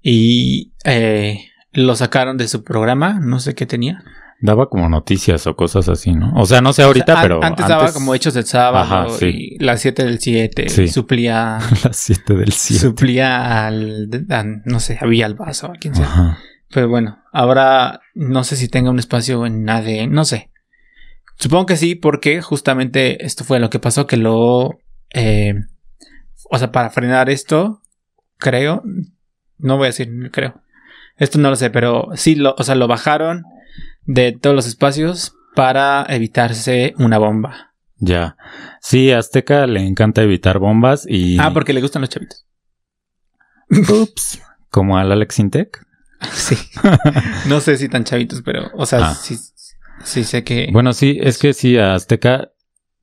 y eh, lo sacaron de su programa, no sé qué tenía. Daba como noticias o cosas así, ¿no? O sea, no sé ahorita, O sea, an- pero. antes, daba como hechos del sábado Ajá, sí. y las 7 del 7 Sí. suplía *laughs* Las 7 del 7. suplía al a- no sé, a Villalbazo, a quien sea. Ajá. Pero bueno, ahora no sé si tenga un espacio en ADN, no sé. Supongo que sí, porque justamente esto fue lo que pasó, que lo... eh, o sea, para frenar esto, creo, no voy a decir creo. Esto no lo sé, pero sí, lo, o sea, lo bajaron de todos los espacios para evitarse una bomba. Ya. Sí, a Azteca le encanta evitar bombas y. Ah, porque le gustan los chavitos. Ups. Como al Alex Intec. Sí. *laughs* No sé si tan chavitos, pero, o sea, Ah. sí, sí sé que... Bueno, sí, es que sí, a Azteca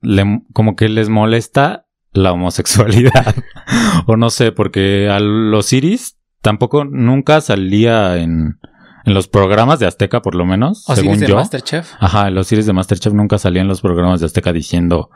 le, como que les molesta la homosexualidad. *laughs* o no sé, porque a los Iris tampoco nunca salía en, en los programas de Azteca, por lo menos, ¿O según de yo. Masterchef? Ajá, los Iris de Masterchef nunca salían en los programas de Azteca diciendo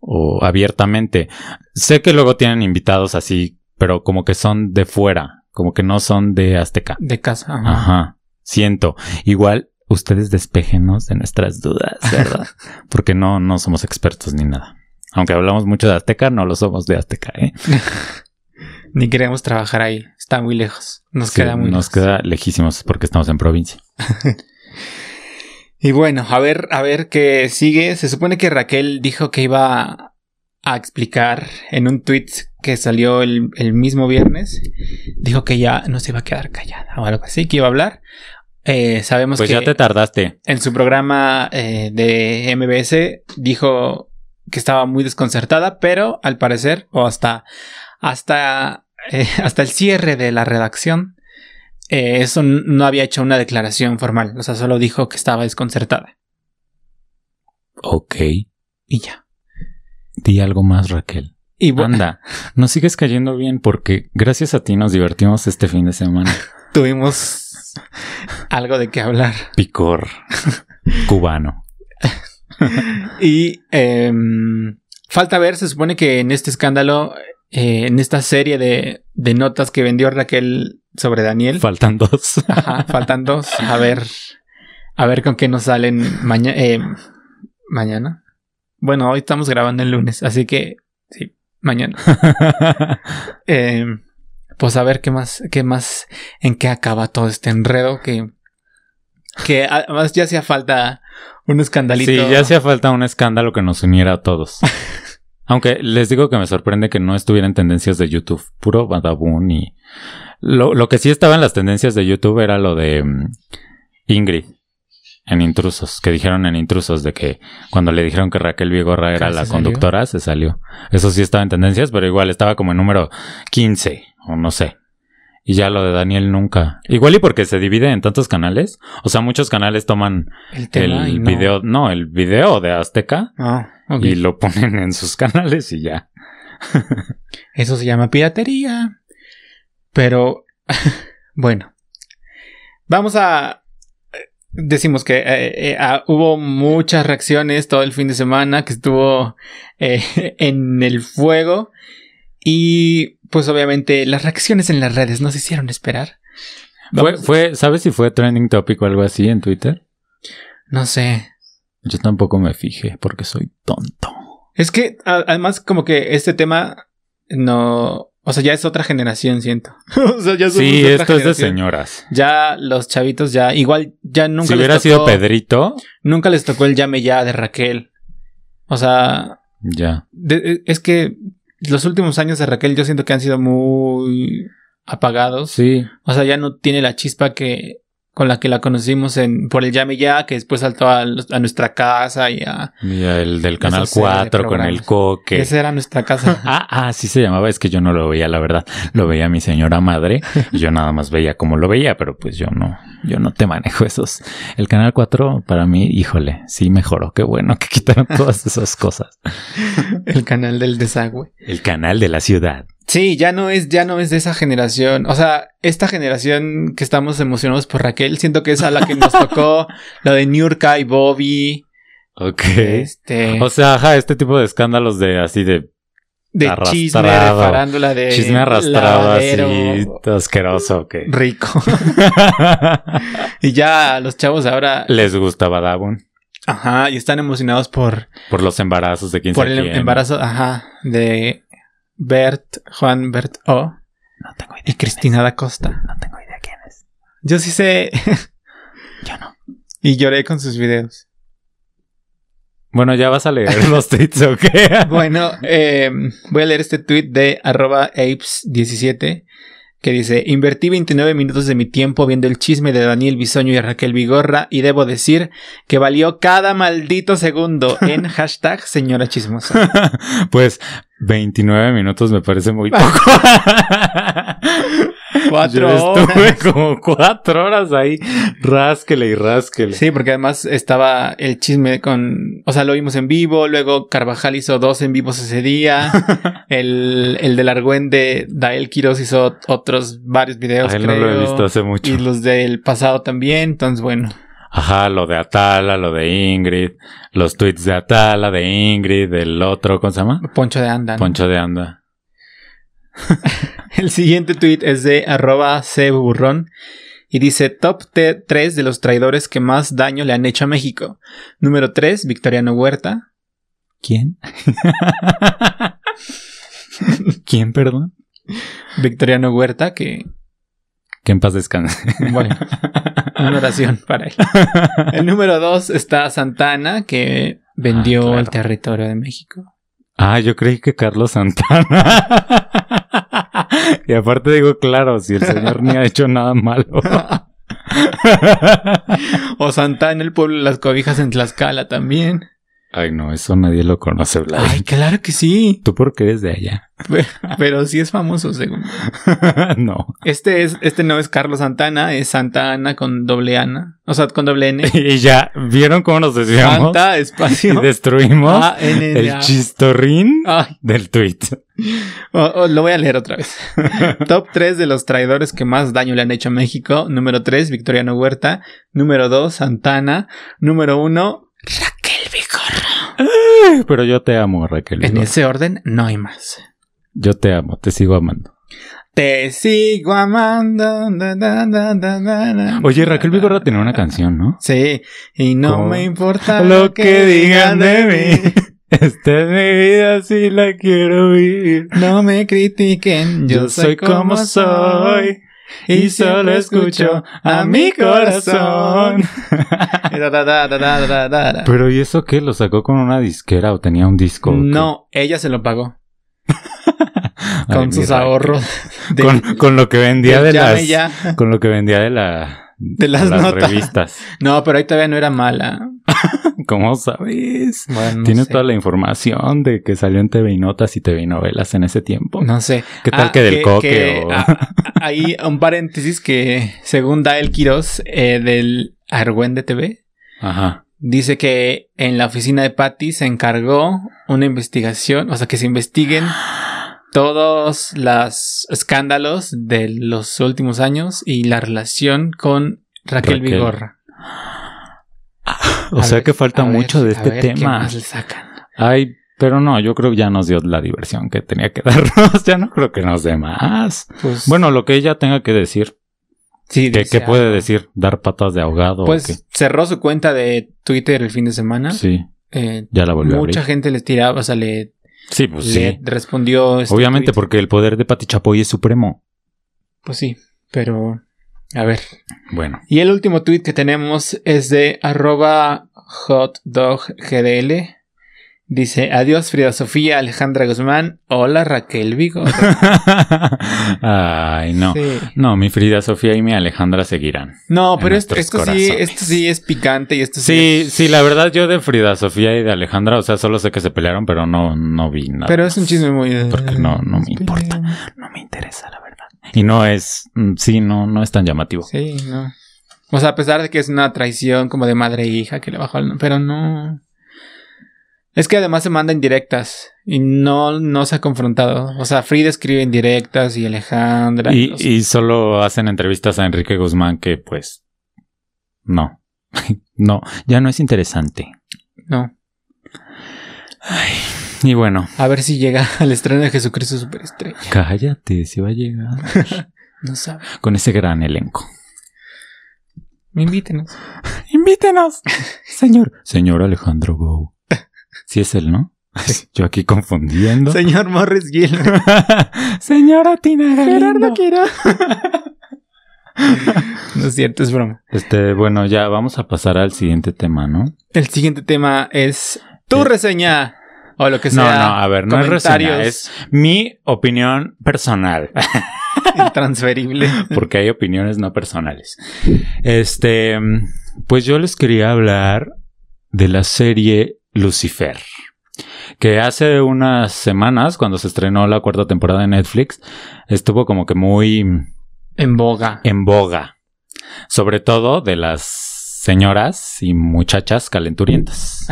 o abiertamente. Sé que luego tienen invitados así, pero como que son de fuera, como que no son de Azteca. De casa. ajá. Ajá, siento. Igual ustedes despejenos de nuestras dudas, ¿verdad? *laughs* Porque no, no somos expertos ni nada. Aunque hablamos mucho de Azteca, no lo somos de Azteca, ¿eh? *laughs* Ni queremos trabajar ahí. Está muy lejos. Nos Sí, queda muy nos lejos. queda lejísimos porque estamos en provincia. *laughs* Y bueno, a ver, a ver qué sigue. Se supone que Raquel dijo que iba a explicar en un tweet que salió el, el mismo viernes. Dijo que ya no se iba a quedar callada o algo así, que iba a hablar. Eh, sabemos Pues que ya te tardaste. en su programa eh, de MBS dijo que estaba muy desconcertada, pero al parecer, o hasta, hasta, eh, *laughs* hasta el cierre de la redacción, eso no había hecho una declaración formal. O sea, solo dijo que estaba desconcertada. Ok. Y ya. Di algo más, Raquel. Y bueno, Anda, nos sigues cayendo bien porque gracias a ti nos divertimos este fin de semana. *laughs* tuvimos algo de qué hablar. Picor cubano. *laughs* Y em, falta ver, se supone que en este escándalo, eh, en esta serie de, de notas que vendió Raquel sobre Daniel, Faltan dos. Ajá, faltan dos. A ver, a ver con qué nos salen mañana. mañana. Bueno, hoy estamos grabando el lunes, así que mañana. *laughs* Eh, pues a ver qué más, qué más, en qué acaba todo este enredo que, que además ya hacía falta un escandalito. Sí, ya hacía falta un escándalo que nos uniera a todos. *laughs* Aunque les digo que me sorprende que no estuviera en tendencias de YouTube. Puro badabun y... Lo, lo que sí estaba en las tendencias de YouTube era lo de mm, Ingrid en Intrusos. Que dijeron en Intrusos de que cuando le dijeron que Raquel Vigorra era Que la salió. conductora, se salió. Eso sí estaba en tendencias, pero igual estaba como en número 15 o no sé. Y ya lo de Daniel nunca. Igual y porque se divide en tantos canales. O sea, muchos canales toman el no. video, no, el video de Azteca Ah, ok. y lo ponen en sus canales y ya. *laughs* Eso se llama piratería. Pero, *laughs* bueno. Vamos a... Decimos que eh, eh, ah, hubo muchas reacciones todo el fin de semana que estuvo eh, *laughs* en el fuego. Y pues obviamente las reacciones en las redes nos hicieron esperar. Fue, ¿sabes si fue trending topic o algo así en Twitter? No sé. Yo tampoco me fijé porque soy tonto. Es que a- además como que este tema no... O sea, ya es otra generación, siento. *laughs* o sea, ya Sí, otra esto es de señoras. Ya los chavitos ya, igual ya nunca si les hubiera tocó, sido Pedrito, nunca les tocó el llame ya de Raquel. O sea, ya. de- es que los últimos años de Raquel yo siento que han sido muy apagados. Sí. O sea, ya no tiene la chispa que con la que la conocimos en por el llame ya, que después saltó a, nuestra casa y a Y el del canal Esa serie de 4 con el coque. esa era nuestra casa. *laughs* Ah, ah, sí se llamaba. Es que yo no lo veía, la verdad. Lo veía mi señora madre. Y yo nada más veía como lo veía, pero pues yo no, yo no te manejo esos. El canal 4, para mí, híjole, sí mejoró. Qué bueno que quitaron todas esas cosas. *laughs* el canal del desagüe. El canal de la ciudad. Sí, ya no es, ya no es de esa generación. O sea, esta generación que estamos emocionados por Raquel, siento que es a la que nos *laughs* tocó lo de Niurka y Bobby. Ok. Este. O sea, ajá, este tipo de escándalos de así de de chisme, de farándula, de. chisme arrastrado así, asqueroso, ok. *laughs* Rico. *laughs* y ya los chavos ahora. Les gusta Badabun Ajá, y están emocionados por, por los embarazos de quién por sabe el quién. embarazo, ajá, de Bert, Juan Bert O. No tengo idea. Y Cristina da Costa. No tengo idea quién es. Yo sí sé. *laughs* Yo no. y lloré con sus videos. Bueno, ya vas a leer los *laughs* tweets, ¿ok? Bueno, eh, voy a leer este tweet de arroba apes17 que dice, invertí 29 minutos de mi tiempo viendo el chisme de Daniel Bisoño y Raquel Vigorra y debo decir que valió cada maldito segundo en *laughs* hashtag señora chismosa. pues 29 minutos me parece muy *laughs* poco. Cuatro Yo estuve horas. como cuatro horas ahí, rásquele y rásquele. Sí, porque además estaba el chisme con, o sea, lo vimos en vivo, luego Carvajal hizo dos en vivos ese día, *laughs* el, el del Argüen de Dael Quiroz hizo otros varios videos, Ay, no creo. lo he visto hace mucho. Y los del pasado también, entonces bueno. Ajá, lo de Atala, lo de Ingrid, los tweets de Atala, de Ingrid, del otro, ¿cómo se llama? Poncho de Anda. ¿no? Poncho de Anda. *laughs* El siguiente tweet es de arroba cburrón y dice top 3 de los traidores que más daño le han hecho a México. Número 3, Victoriano Huerta. ¿Quién? *laughs* ¿Quién, perdón? Victoriano Huerta, que, Que en paz descanse. bueno, *laughs* una oración para él. *laughs* El número 2 está Santana, que vendió Ah, claro. el territorio de México. Ah, yo creí que Carlos Santana. *laughs* y aparte digo, claro, si el señor ni ha hecho nada malo. *laughs* O Santana, el pueblo de las cobijas en Tlaxcala también. Ay, no, eso nadie lo conoce, Vlad. Ay, claro que sí. Tú porque eres de allá. Pero sí es famoso, según. *laughs* no. Este es, este no es Carlos Santana, es Santa Ana con doble Ana. O sea, con doble N. *laughs* Y ya, ¿vieron cómo nos desviamos? Santa, *laughs* Y espacio. destruimos A, N, N, el chistorrín Ay, del tweet. lo voy a leer otra vez. Top 3 de los traidores que más daño le han hecho a México. Número 3, Victoriano Huerta. Número 2, Santana. Número 1, Raquel. Pero yo te amo, Raquel. En ese orden, no hay más. Yo te amo, te sigo amando. Te sigo amando. da, da, da. Oye, Raquel Vigorra tenía una canción, ¿no? Sí, y no ¿Cómo? me importa Lo que digan de mí. Esta es mi vida si la quiero vivir. No me critiquen, yo, soy como soy. Y solo escucho a mi corazón. Pero ¿y eso qué? ¿Lo sacó con una disquera o tenía un disco? No, ella se lo pagó *laughs* con sus ahorros. *laughs* de- Con, con lo que vendía de las... ya. Con lo que vendía de la... De las notas. revistas. *laughs* No, pero ahí todavía no era mala. ¿Cómo sabes? Bueno, no Tienes sé. toda la información de que salió en TV y Notas y TV y Novelas en ese tiempo. No sé. ¿Qué tal Ah, que del coque o- ah, Ahí un paréntesis que según Dael Quiroz eh, del Argüende TV, Ajá. dice que en la oficina de Patty se encargó una investigación, o sea, que se investiguen *gasps* todos los escándalos de los últimos años y la relación con Raquel, Raquel. Vigorra. *gasps* *laughs* O A sea ver, que falta a ver, mucho de a este qué tema. más le sacan. Ay, pero no, yo creo que ya nos dio la diversión que tenía que *laughs* darnos. ya no creo que nos dé más. Pues, Bueno, lo que ella tenga que decir. sí, ¿Qué, puede decir? ¿Dar patas de ahogado? Pues cerró su cuenta de Twitter el fin de semana. Sí, Eh, ya la volvió a mucha abrir. gente les tiraba, o sea, le, Sí, pues le sí. respondió. este Obviamente tweet. porque el poder de Pati Chapoy es supremo. Pues sí, pero a ver. Bueno. Y el último tweet que tenemos es de arroba hotdoggdl. Dice, adiós Frida Sofía, Alejandra Guzmán, hola Raquel Vigo. *laughs* Ay, no. Sí. No, mi Frida Sofía y mi Alejandra seguirán. No, pero esto, esto sí, esto sí es picante y esto sí, Sí, es- sí, la verdad yo de Frida Sofía y de Alejandra, o sea, solo sé que se pelearon, pero no, no vi nada. Pero es un chisme muy... Porque no- no me importa. No me interesa, la verdad. Y no es, mm, sí, no, no es tan llamativo. Sí, no. O sea, a pesar de que es una traición como de madre e hija que le bajó al... Pero no... Es que además se manda indirectas y no, no se ha confrontado. O sea, Frida escribe indirectas y Alejandra... Y, los- y solo hacen entrevistas a Enrique Guzmán que, pues, no. *laughs* no, ya no es interesante. No. Y bueno, A ver si llega *laughs* al estreno de Jesucristo Superestrella. cállate, si va a llegar *laughs* No sabe. con ese gran elenco. Invítenos. *laughs* Invítenos, señor. Señor Alejandro Go. Sí es él, ¿no? Yo aquí confundiendo. Señor Morris Gill. Señora Tina Galindo. quiero. no es cierto, es broma. Este, bueno, ya vamos a pasar al siguiente tema, ¿no? El siguiente tema es tu Sí. reseña. O lo que No, sea. no, a ver, no es reseña, es mi opinión personal, *laughs* intransferible. porque hay opiniones no personales. Este, pues yo les quería hablar de la serie Lucifer, que hace unas semanas, cuando se estrenó la cuarta temporada de Netflix, estuvo como que muy En boga. en boga, sobre todo de las señoras y muchachas calenturientas.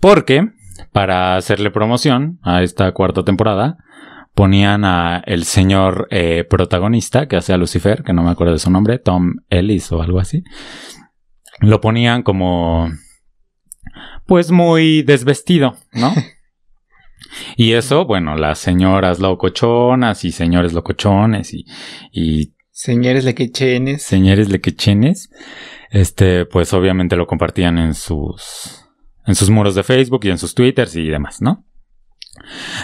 Porque para hacerle promoción a esta cuarta temporada, ponían a el señor eh, protagonista que hace a Lucifer, que no me acuerdo de su nombre, Tom Ellis o algo así. Lo ponían como, pues muy desvestido, ¿no? *laughs* y eso, bueno, las señoras locochonas y señores locochones y, y Señores lequechenes. señores lequechenes, este, pues obviamente lo compartían en sus, en sus muros de Facebook y en sus Twitters y demás, ¿no?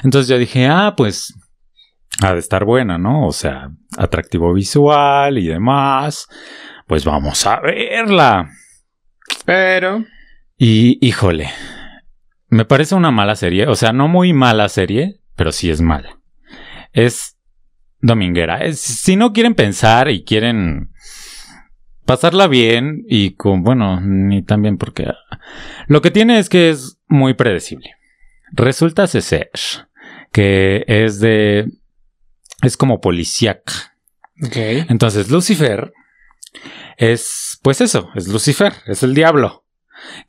Entonces yo dije, ah, pues ha de estar buena, ¿no? O sea, atractivo visual y demás. Pues vamos a verla. Pero. Y híjole, me parece una mala serie, o sea, no muy mala serie, pero sí es mala. Es dominguera. Es- si no quieren pensar y quieren pasarla bien y con, bueno, ni tan bien porque lo que tiene es que es muy predecible. Resulta ser que es de, es como policíaca. Ok. Entonces, Lucifer es, pues eso, es Lucifer, es el diablo.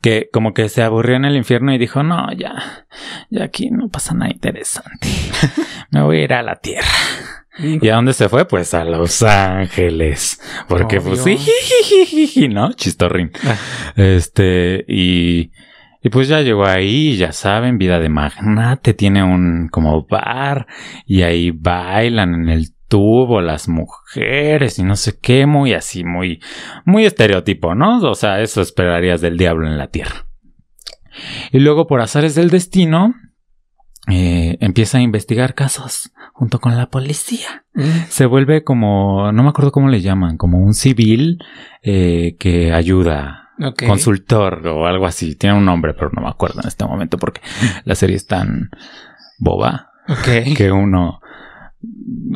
Que como que se aburrió en el infierno y dijo, no, ya, ya aquí no pasa nada interesante. *laughs* Me voy a ir a la tierra. ¿Y a dónde se fue? Pues a Los Ángeles. Porque pues sí, ¿no? Chistorrín. Ah. Este, y, y pues ya llegó ahí, ya saben, vida de magnate, tiene un como bar y ahí bailan en el tubo las mujeres y no sé qué, muy así, muy, muy estereotipo, ¿no? O sea, eso esperarías del diablo en la tierra. Y luego, por azares del destino, eh, empieza a investigar casos junto con la policía. Se vuelve como, no me acuerdo cómo le llaman, como un civil eh, que ayuda consultor o algo así. Tiene un nombre, pero no me acuerdo en este momento porque la serie es tan boba Ok. que uno,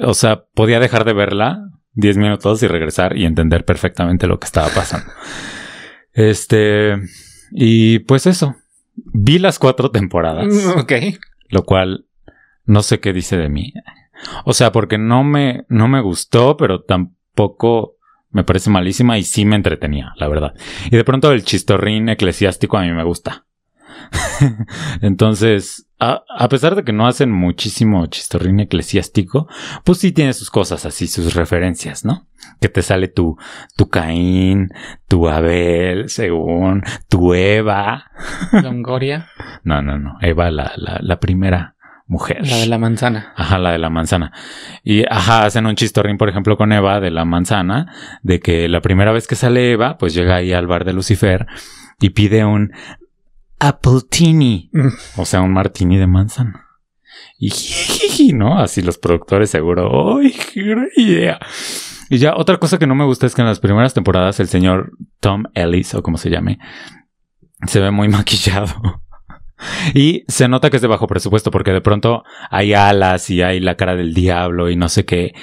o sea, podía dejar de verla 10 minutos y regresar y entender perfectamente lo que estaba pasando. Este, y pues eso, vi las cuatro temporadas, Mm, Ok. Lo cual no sé qué dice de mí. O sea, porque no me, no me gustó, pero tampoco me parece malísima y sí me entretenía, la verdad. Y de pronto el chistorrín eclesiástico a mí me gusta. *laughs* Entonces, a, a pesar de que no hacen muchísimo chistorrín eclesiástico, pues sí tiene sus cosas así, sus referencias, ¿no? Que te sale tu, tu Caín, tu Abel, según, tu Eva. Longoria. *laughs* No, no, no. Eva, la, la, la primera mujer. La de la manzana. Ajá, la de la manzana. Y ajá, hacen un chistorrín, por ejemplo, con Eva de la manzana, de que la primera vez que sale Eva, pues llega ahí al bar de Lucifer y pide un Appletini, Mm. o sea, un martini de manzana. Y *laughs* ¿no? Así los productores seguro, ¡ay, qué idea! Y ya otra cosa que no me gusta es que en las primeras temporadas el señor Tom Ellis, o como se llame, se ve muy *laughs* maquillado. Y se nota que es de bajo presupuesto porque de pronto hay alas y hay la cara del diablo y no sé qué.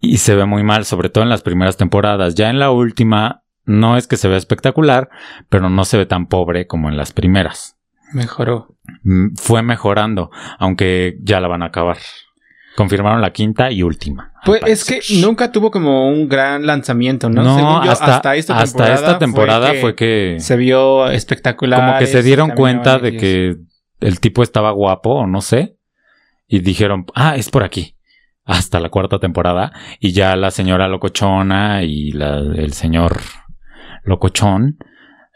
Y se ve muy mal, sobre todo en las primeras temporadas. Ya en la última no es que se vea espectacular, pero no se ve tan pobre como en las primeras. Mejoró. Mm, Fue mejorando, aunque ya la van a acabar. Confirmaron la quinta y última. Pues es que nunca tuvo como un gran lanzamiento, ¿no? No, Según yo, hasta, esta hasta temporada, esta temporada fue que, se vio espectacular. como que se dieron cuenta de que el tipo estaba guapo o no sé. Y dijeron, ah, es por aquí. Hasta la cuarta temporada. Y ya la señora locochona y la, el señor locochón,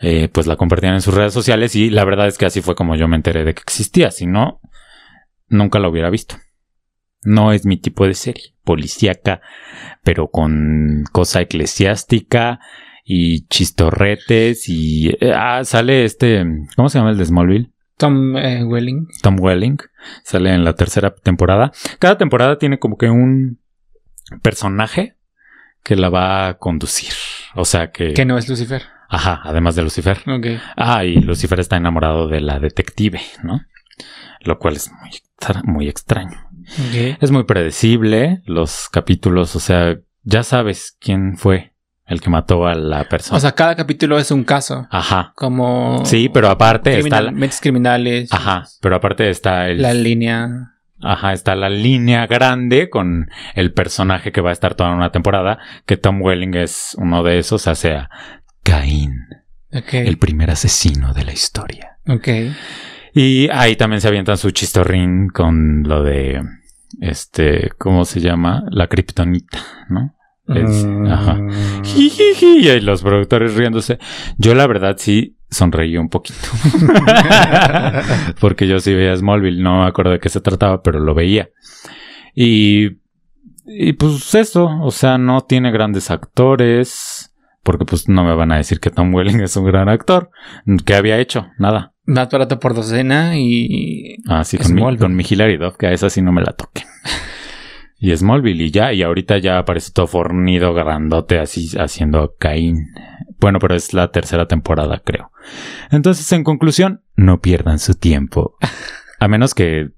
eh, pues la compartían en sus redes sociales. Y la verdad es que así fue como yo me enteré de que existía. Si no, nunca la hubiera visto. No es mi tipo de serie. Policíaca, pero con cosa eclesiástica y chistorretes y eh, ah, sale este, ¿cómo se llama el de Smallville? Tom eh, Welling. Tom Welling, sale en la tercera temporada. Cada temporada tiene como que un personaje que la va a conducir. O sea que, Que no es Lucifer. ajá, además de Lucifer. Ok. Ah, y Lucifer está enamorado de la detective, ¿no? Lo cual es muy, extra- muy extraño. Es muy predecible los capítulos, o sea, ya sabes quién fue el que mató a la persona. O sea, cada capítulo es un caso. Ajá. Como. Sí, pero aparte está criminal- la- mentes criminales. Ajá, pero aparte está el La línea. Ajá, está la línea grande con el personaje que va a estar toda una temporada, que Tom Welling es uno de esos, hace a Caín, el primer asesino de la historia. Ok. Y ahí también se avientan su chistorrín con lo de, este, ¿cómo se llama? La kriptonita, ¿no? Es- ajá. Y ahí los productores riéndose. Yo la verdad sí sonreí un poquito. *laughs* Porque yo sí veía Smallville, no me acuerdo de qué se trataba, pero lo veía. Y, y pues eso, o sea, no tiene grandes actores, porque pues no me van a decir que Tom Welling es un gran actor. ¿Qué había hecho? Nada. Más barato por docena y. Ah, sí, con mi, con mi Hilary Duff, que a esa sí no me la toquen. *laughs* Y Smallville y ya, y ahorita ya aparece todo fornido, grandote, así haciendo Caín. Bueno, pero es la tercera temporada, creo. Entonces, en conclusión, no pierdan su tiempo. A menos que,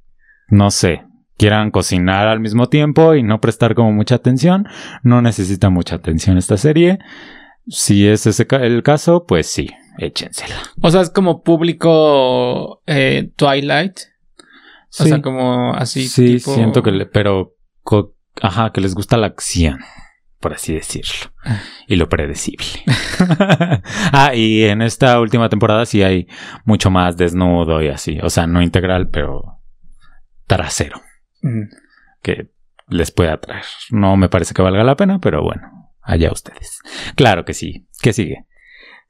no sé, quieran cocinar al mismo tiempo y no prestar como mucha atención. No necesita mucha atención esta serie. Si es ese el caso, pues sí, échensela. O sea, es como público eh, Twilight. O Sí. sea, como así. Sí, tipo- siento que le, pero, ajá, que les gusta la acción, por así decirlo, Ah. y lo predecible. *laughs* ah, y en esta última temporada sí hay mucho más desnudo y así, o sea, no integral, pero trasero, Mm. que les puede atraer. No me parece que valga la pena, pero bueno, allá ustedes. Claro que sí. ¿Qué sigue?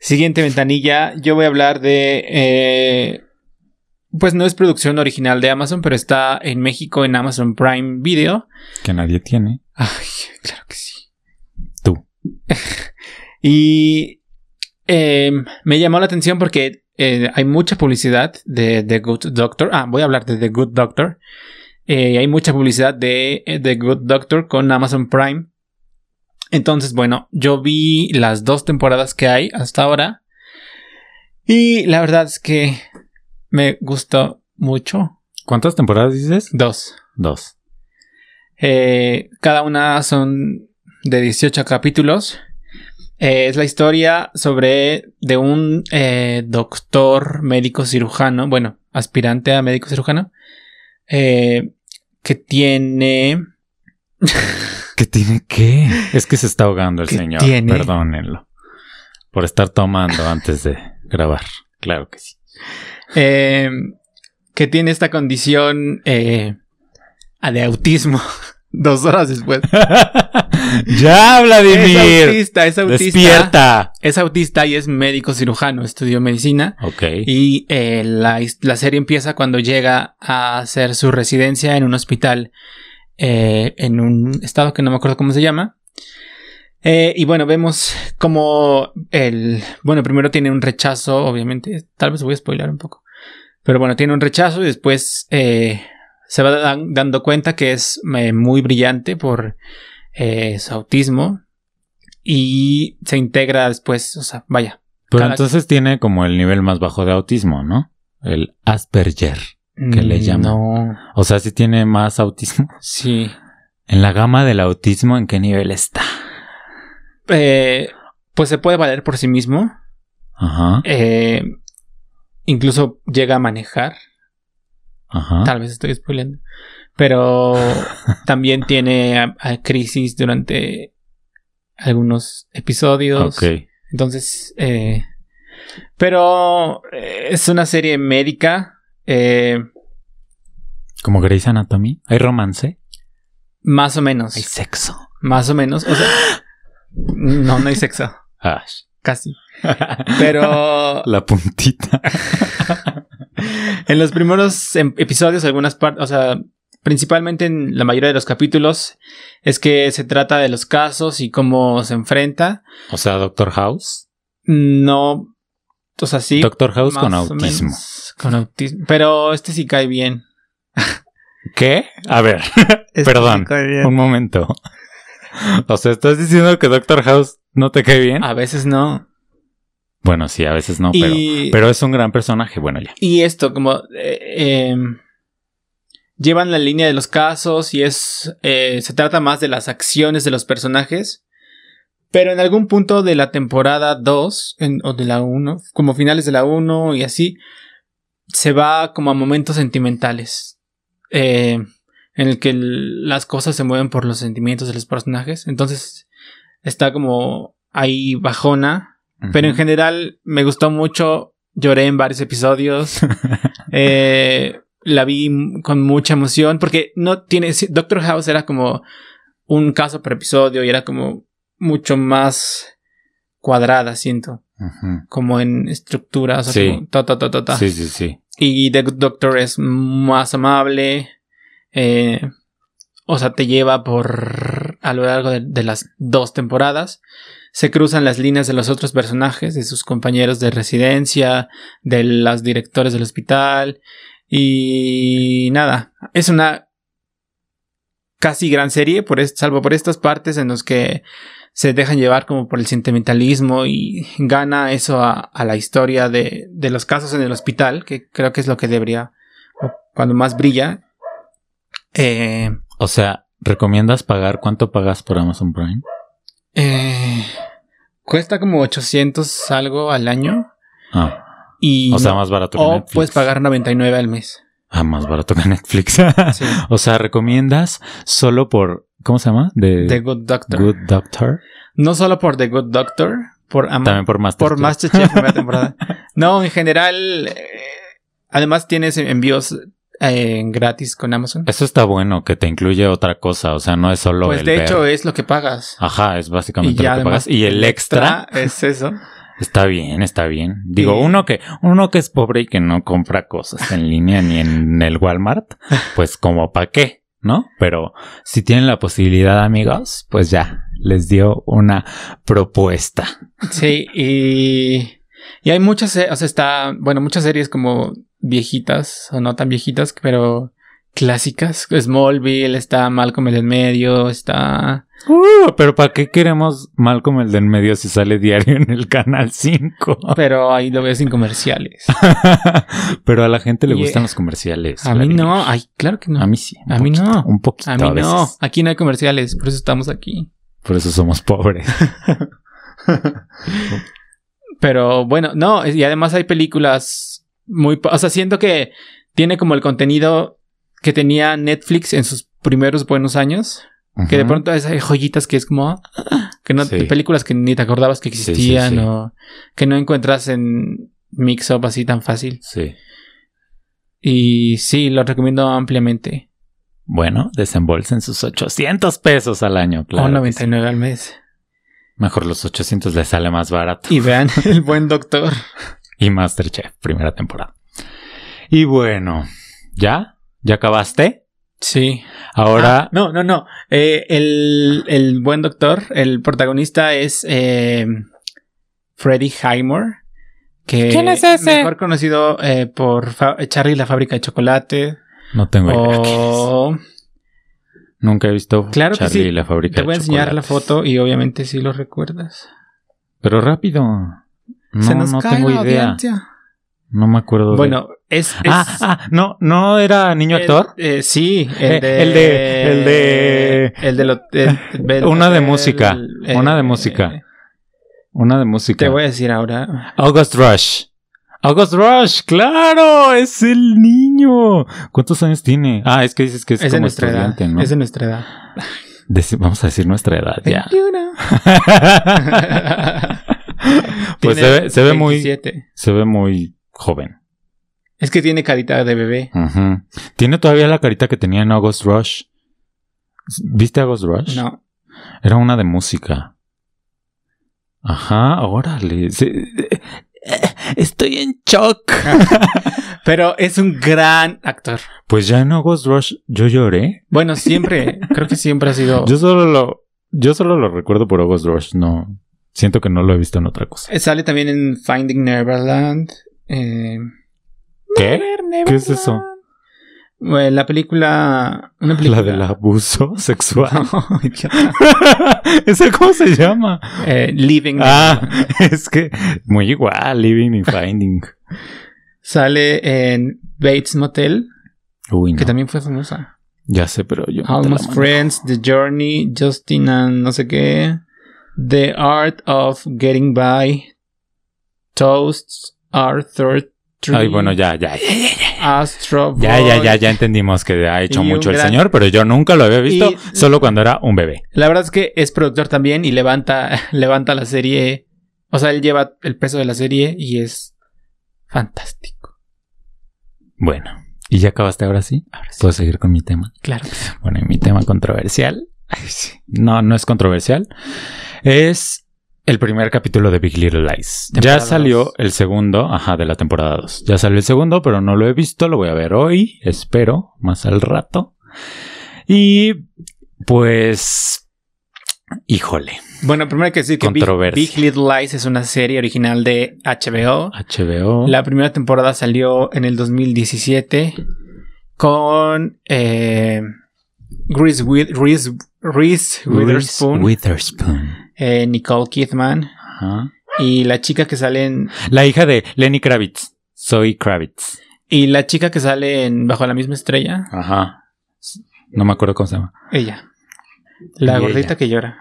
Siguiente ventanilla, yo voy a hablar de... eh, pues no es producción original de Amazon, pero está en México en Amazon Prime Video. Que nadie tiene. Ay, claro que sí. Tú. *laughs* Y eh, me llamó la atención porque eh, hay mucha publicidad de The Good Doctor. Ah, voy a hablar de The Good Doctor. Eh, hay mucha publicidad de The Good Doctor con Amazon Prime. Entonces, bueno, yo vi las dos temporadas que hay hasta ahora. Y la verdad es que me gustó mucho. ¿Cuántas temporadas dices? Dos. Dos. Eh, cada una son de 18 capítulos. Eh, es la historia sobre de un eh, doctor médico cirujano, bueno, aspirante a médico cirujano, eh, que tiene... *laughs* ¿Qué tiene qué? Es que se está ahogando el ¿Qué señor. tiene? Perdónenlo. Por estar tomando antes de grabar. Claro que sí. eh, que tiene esta condición eh, de autismo. *laughs* Dos horas después. *laughs* ya, Es Vladimir. autista, es autista. Despierta. Es autista y es médico cirujano, estudió medicina. Ok. Y eh, la, la serie empieza cuando llega a hacer su residencia en un hospital eh, en un estado que no me acuerdo cómo se llama. Eh, y bueno, vemos como el... Bueno, primero tiene un rechazo, obviamente. Tal vez voy a spoiler un poco. Pero bueno, tiene un rechazo y después eh, se va dan- dando cuenta que es muy brillante por su autismo. Y se integra después, o sea, vaya, Pero cada- entonces tiene como el nivel más bajo de autismo, ¿no? El Asperger. ¿Qué le Mm, llaman? No, O sea, si tiene más autismo. *laughs* sí. En la gama del autismo, ¿en qué nivel está? Eh, pues se puede valer por sí mismo. Ajá. Eh, incluso llega a manejar. Ajá. Tal vez estoy spoileando. Pero *laughs* también tiene a- a crisis durante algunos episodios. Ok. Entonces, eh, pero eh, es una serie médica. Eh, Como Grey's Anatomy. ¿Hay romance? más o menos. Hay sexo. Más o menos. O sea, no, no hay sexo. *laughs* Ah. Casi. *laughs* Pero La puntita. *laughs* en los primeros em- episodios, algunas partes, o sea, principalmente en la mayoría de los capítulos, es que se trata de los casos y cómo se enfrenta. O sea, Doctor House. No, o sea, sí. Doctor House con autismo. menos, Con autismo. Pero este sí cae bien. ¿Qué? A ver, *laughs* Este Perdón, sí un momento. O sea, ¿estás diciendo que Doctor House no te cae bien? A veces no. Bueno, sí, a veces no, pero, y, pero es un gran personaje. Bueno, ya. y esto, como eh, em, llevan la línea de los casos y es eh, se trata más de las acciones de los personajes. Pero en algún punto de la temporada 2 en- o de la 1, como finales de la 1 y así, se va como a momentos sentimentales. eh, en el que las cosas se mueven por los sentimientos de los personajes. Entonces está como ahí bajona. Pero en general me gustó mucho Lloré en varios episodios. *laughs* Eh, la vi con mucha emoción porque no tiene... Doctor House era como un caso por episodio y era como mucho más cuadrada, siento. Como en estructura. O sea, Sí. como ta, ta, ta, ta, ta. Sí, sí, sí. Y The Good Doctor es más amable. eh, o sea, te lleva por a lo largo de, de las dos temporadas. Se cruzan las líneas de los otros personajes, de sus compañeros de residencia, de los directores del hospital. Y nada, es una casi gran serie, por salvo por estas partes en los que se dejan llevar como por el sentimentalismo y gana eso a, a la historia de, de los casos en el hospital, que creo que es lo que debería, cuando más brilla. Eh, O sea, ¿recomiendas pagar? ¿Cuánto pagas por Amazon Prime? eh, cuesta como 800 algo al año Ah, y o sea, más barato que o Netflix. puedes pagar 99 al mes. Ah, más barato que Netflix. *laughs* Sí. o sea, ¿recomiendas solo por... ¿Cómo se llama? The Good Doctor. Good Doctor. No solo por The Good Doctor, por También por Masterchef. por Masterchef primera temporada. *laughs* No, en general, eh, además tienes envíos eh, gratis con Amazon. Eso está bueno, que te incluye otra cosa. O sea, no es solo Pues el de ver. hecho es lo que pagas. Ajá, es básicamente lo que además pagas. Y el extra, es eso. *laughs* está bien, está bien. Digo, uno que, uno que es pobre y que no compra cosas en línea ni en *laughs* el Walmart, *laughs* pues como para qué, ¿no? Pero si tienen la posibilidad, amigos, pues ya, les dio una propuesta. Sí, y, y hay muchas, o sea, está, bueno, muchas series como viejitas o no tan viejitas, pero clásicas. Smallville, está Malcolm el en medio, está... Uh, pero ¿para qué queremos Malcolm el del medio si sale diario en el canal 5? Pero ahí lo ves sin comerciales. *laughs* pero a la gente le gustan los comerciales. A mí no, ay, claro que no. A mí sí. A mí no. Un poquito. A mí no, veces. aquí no hay comerciales, por eso estamos aquí. Por eso somos pobres. *laughs* *laughs* Pero bueno, no, y además hay películas muy... O sea, siento que tiene como el contenido que tenía Netflix en sus primeros buenos años. Que de pronto hay joyitas que es como... Que no, Sí. películas que ni te acordabas que sí, existían sí. o que no encuentras en Mix-Up así tan fácil. Sí. Y sí, lo recomiendo ampliamente. Bueno, desembolsen sus 800 pesos al año, claro. o que 99 al mes. Mejor los 800 les sale más barato. Y vean *laughs* El Buen Doctor. Y Masterchef, primera temporada. Y bueno, ¿ya? ¿Ya acabaste? Sí. Ahora, Ah, no, no, no. Eh, el, el buen doctor, el protagonista es eh, Freddie Highmore. Que ¿Quién es ese? Mejor conocido eh, por Charlie y la fábrica de chocolate. no tengo idea. O Nunca he visto Claro que Charlie sí. y la fábrica te de voy a enseñar la foto y obviamente sí lo recuerdas. Pero rápido. No, Se nos no cae tengo la idea. audiencia. No me acuerdo. de- Bueno, es. es Ah, ah, no, no era niño el- actor. eh, sí, Eh, el de. el de- el de- El de. lo- el- el- *laughs* Una de música, eh, una de música. Una de música. Te voy a decir ahora. August Rush. August Rush, claro, es el niño. ¿Cuántos años tiene? Ah, es que dices que es, Es de como nuestra edad. estudiante, ¿no? Es de nuestra edad. Deci- vamos a decir nuestra edad ya. 21. *laughs* pues se ve, se ve muy, 27. se ve muy joven. Es que tiene carita de bebé. Tiene todavía la carita que tenía en August Rush. ¿Viste August Rush? No. Era una de música. Ajá, órale. Se- Estoy en shock. *laughs* *laughs* Pero es un gran actor. Pues ya en August Rush yo lloré. Bueno, siempre, creo que siempre ha sido. Yo solo lo, yo solo lo recuerdo por August Rush. No, siento que no lo he visto en otra cosa. Eh, Sale también en Finding Neverland. Eh, ¿Qué? Never, ¿Qué es eso? Bueno, la película. Una película. La del abuso *laughs* sexual. No. *laughs* *laughs* ¿Esa cómo se llama? Eh, Living. Ah, es que muy igual, Living y Finding. Sale en Bates Motel, Uy, no. que también fue famosa. Ya sé, pero yo. Almost. Friends, The Journey, Justin and no sé qué. The Art of Getting By. Toasts, Arthur Tree. Ay, bueno, ya, ya, ya, ya. Astro Ya, ya, Boy. ya, ya entendimos que ha hecho mucho el gran- señor, pero yo nunca lo había visto, Y- solo cuando era un bebé. La verdad es que es productor también y levanta, *laughs* levanta la serie. O sea, él lleva el peso de la serie y es fantástico. Bueno, ¿y ya acabaste ahora sí? Ahora sí. ¿Puedo seguir con mi tema? Claro. Bueno, y mi tema controversial. *laughs* No, no es controversial. Es el primer capítulo de Big Little Lies. Ya salió dos. el segundo, ajá, de la temporada 2. Ya salió el segundo, pero no lo he visto. Lo voy a ver hoy, espero, más al rato. Y pues, híjole, Bueno, primero hay que decir que Big, Little Lies es una serie original de HBO. HBO. La primera temporada salió en el 2017 con eh, Reese, Wi- Reese- Reese Witherspoon, Witherspoon. Eh, Nicole Kidman Ajá. y la chica que sale en La hija de Lenny Kravitz. Soy Kravitz. y la chica que sale en Bajo la misma estrella, Ajá. No me acuerdo cómo se llama. ella, la Y gordita ella. que llora.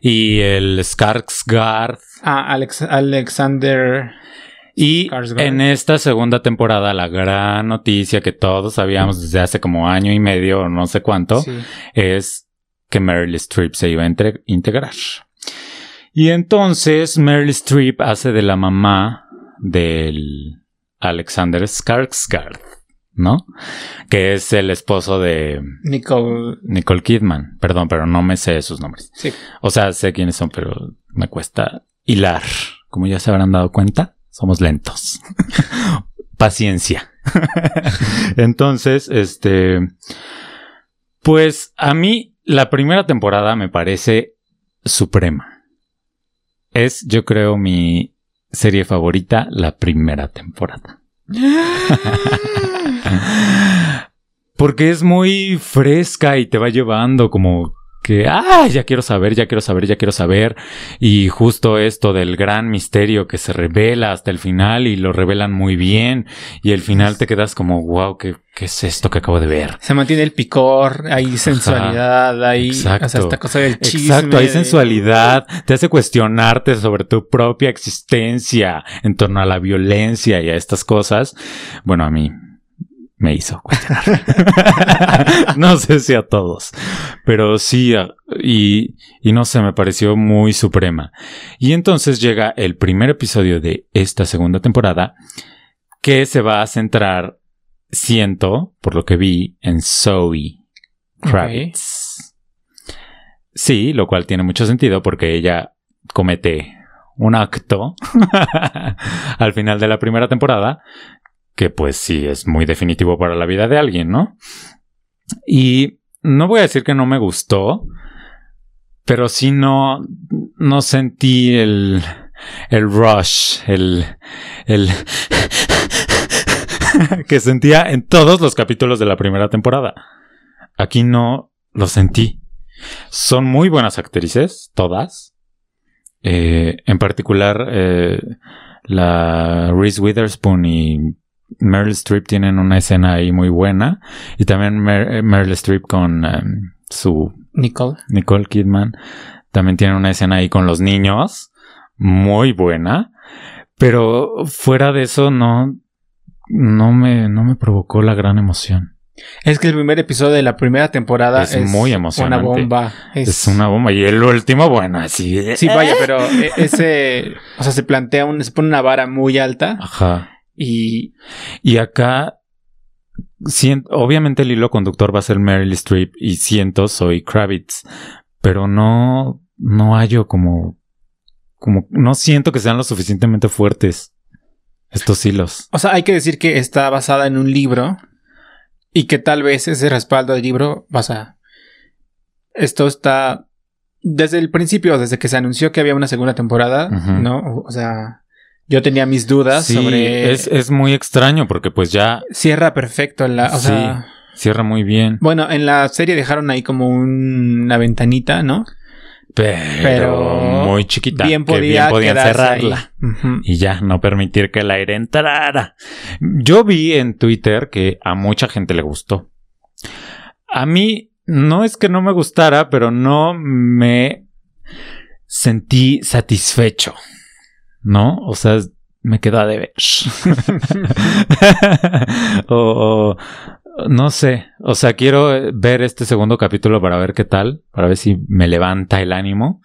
Y el Skarsgård. Ah, Alex- Alexander. Y Skarsgård. en esta segunda temporada, la gran noticia que todos sabíamos desde hace como año y medio o no sé cuánto, sí. es que Meryl Streep se iba a integrar. Y entonces Meryl Streep hace de la mamá del Alexander Skarsgård, ¿no? Que es el esposo de Nicole. Nicole Kidman. Perdón, pero no me sé sus nombres. Sí. O sea, sé quiénes son, pero me cuesta hilar. Como ya se habrán dado cuenta, somos lentos. *laughs* Paciencia. *laughs* Entonces, este, pues a mí la primera temporada me parece suprema. Es, yo creo, mi serie favorita, la primera temporada. *laughs* Porque es muy fresca y te va llevando como que, ah, ya quiero saber, ya quiero saber, ya quiero saber. Y justo esto del gran misterio que se revela hasta el final y lo revelan muy bien. Y el final te quedas como, wow, ¿qué, qué es esto que acabo de ver? Se mantiene el picor, hay sensualidad, hay exacto. o sea, esta cosa del chisme. Exacto, hay sensualidad, te hace cuestionarte sobre tu propia existencia en torno a la violencia y a estas cosas. Bueno, a mí me hizo cuestionar. *laughs* no sé si a todos, pero sí, y, y no sé, me pareció muy suprema. Y entonces llega el primer episodio de esta segunda temporada que se va a centrar, siento, por lo que vi, en Zoe Kravitz. Sí, lo cual tiene mucho sentido porque ella comete un acto *laughs* al final de la primera temporada que pues sí es muy definitivo para la vida de alguien, ¿no? Y no voy a decir que no me gustó, pero sí no, no sentí el, el rush, el, el *laughs* que sentía en todos los capítulos de la primera temporada. Aquí no lo sentí. Son muy buenas actrices, todas. Eh, en particular, eh, la Reese Witherspoon y Meryl Streep tienen una escena ahí muy buena. Y también Mer- eh, Meryl Streep con em, su Nicole. Nicole Kidman también tiene una escena ahí con los niños. Muy buena. Pero fuera de eso, no, no me, no me provocó la gran emoción. Es que el primer episodio de la primera temporada Es es, muy emocionante. Una bomba. Es, Es una bomba. Y el último, bueno, así. Sí, vaya, *laughs* pero e- ese. O sea, se plantea un. Se pone una vara muy alta Ajá. Y. Y acá, obviamente el hilo conductor va a ser Meryl Streep y siento soy Kravitz, pero no, no hallo como, como, no siento que sean lo suficientemente fuertes estos hilos. O sea, hay que decir que está basada en un libro y que tal vez ese respaldo del libro. O sea, esto está. Desde el principio, desde que se anunció que había una segunda temporada. ¿no? O sea, yo tenía mis dudas Sí, sobre. es, es muy extraño porque pues ya Cierra perfecto la. O Sí. sea. cierra muy bien, Bueno, en la serie dejaron ahí como un- una ventanita, ¿no? pero, Pero muy chiquita. Bien que bien podían cerrarla. y ya no permitir que el aire entrara. Yo vi en Twitter que a mucha gente le gustó. A mí no es que no me gustara, pero no me sentí satisfecho. ¿No? O sea, me queda de ver. *laughs* o, o- no sé. O sea, quiero ver este segundo capítulo para ver qué tal, para ver si me levanta el ánimo.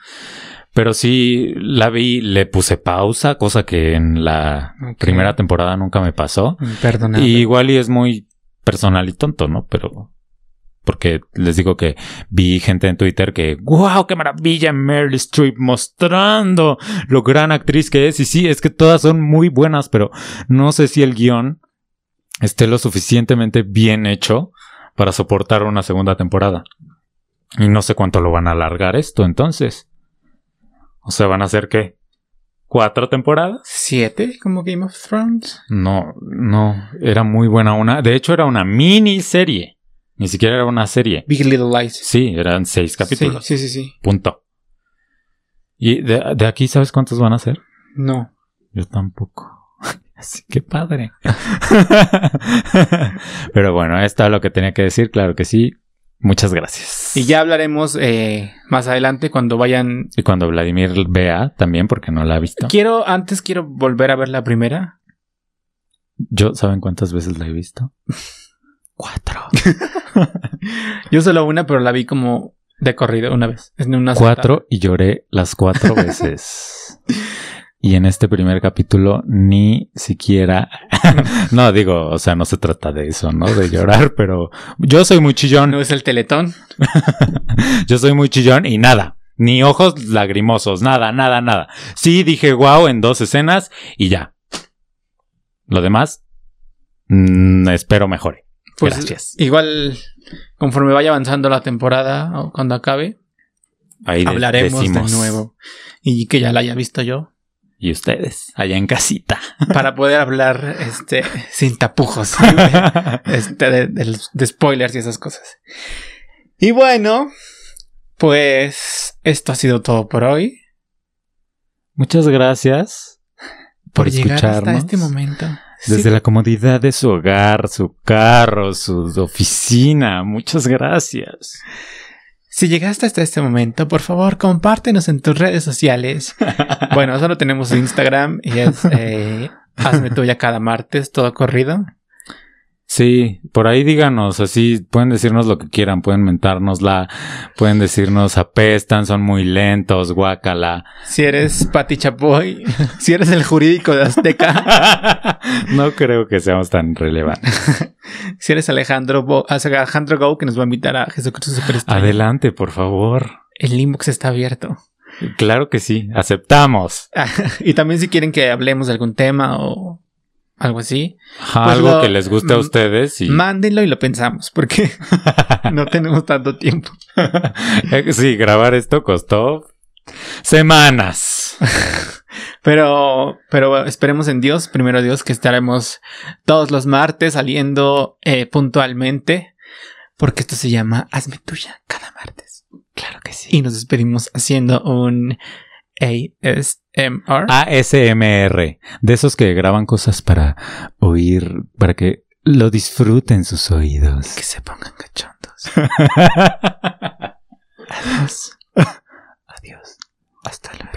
Pero sí la vi, le puse pausa, cosa que en la primera temporada nunca me pasó. Perdona. Y igual y es muy personal y tonto, ¿no? Pero porque les digo que vi gente en Twitter que, wow, qué maravilla Meryl Streep mostrando lo gran actriz que es. Y sí, es que todas son muy buenas, pero no sé si el guion esté lo suficientemente bien hecho para soportar una segunda temporada. Y no sé cuánto lo van a alargar esto entonces. O sea, van a ser qué? ¿Cuatro temporadas? ¿Siete? Como Game of Thrones. No, no, era muy buena una. De hecho, era una miniserie. Ni siquiera era una serie. Big Little Lies. Sí, eran seis capítulos. Sí, sí, sí, sí. Punto. ¿Y de, de aquí sabes cuántos van a ser? No. Yo tampoco. *laughs* Así que padre. *laughs* Pero bueno, esto es lo que tenía que decir. Claro que sí. Muchas gracias. Y ya hablaremos eh, más adelante cuando vayan. Y cuando Vladimir vea también, porque no la ha visto. Quiero, antes quiero volver a ver la primera. Yo, ¿saben cuántas veces la he visto? *laughs* Cuatro. *laughs* Yo solo una, pero la vi como de corrido una vez. En una cuatro y lloré las cuatro veces. Y en este primer capítulo ni siquiera... *laughs* no, digo, o sea, no se trata de eso, ¿no? De llorar, *laughs* pero yo soy muy chillón. No es el teletón. yo soy muy chillón y nada. Ni ojos lagrimosos, nada, nada, nada. Sí dije wow en dos escenas y ya. Lo demás, mm, espero mejore. Pues Gracias. igual, conforme vaya avanzando la temporada o cuando acabe, Ahí hablaremos decimos. de nuevo. Y que ya la haya visto yo. Y ustedes, allá en casita. *laughs* Para poder hablar este sin tapujos. *laughs* este, de, de- de spoilers y esas cosas. Y bueno, pues esto ha sido todo por hoy. Muchas gracias por, llegar hasta este momento. Desde Sí, la comodidad de su hogar, su carro, su oficina. Muchas gracias. Si llegaste hasta este momento, por favor, compártenos en tus redes sociales. *laughs* bueno, solo tenemos Instagram y es eh, Hazme tuya cada martes, todo corrido. Sí, por ahí díganos, así pueden decirnos lo que quieran, pueden mentárnosla, pueden decirnos apestan, son muy lentos, guácala. Si eres Pati Chapoy, *laughs* si eres el jurídico de Azteca, *laughs* no creo que seamos tan relevantes. *laughs* si eres Alejandro, Bo- Alejandro Go, que nos va a invitar a Jesucristo Superestrella. Adelante, por favor. El inbox está abierto. Claro que sí, aceptamos. y también si quieren que hablemos de algún tema o algo así, Ajá, Pues Algo lo- que les guste a ustedes y mándenlo y lo pensamos, porque *laughs* no tenemos tanto tiempo. sí, grabar esto costó semanas. *laughs* Pero, pero esperemos en Dios, primero Dios, que estaremos todos los martes saliendo eh, puntualmente, porque esto se llama Hazme tuya cada martes. Claro que sí. Y nos despedimos haciendo un ASMR. ASMR, de esos que graban cosas para oír, para que lo disfruten sus oídos. Que se pongan cachondos. *laughs* Adiós. Adiós. Hasta luego.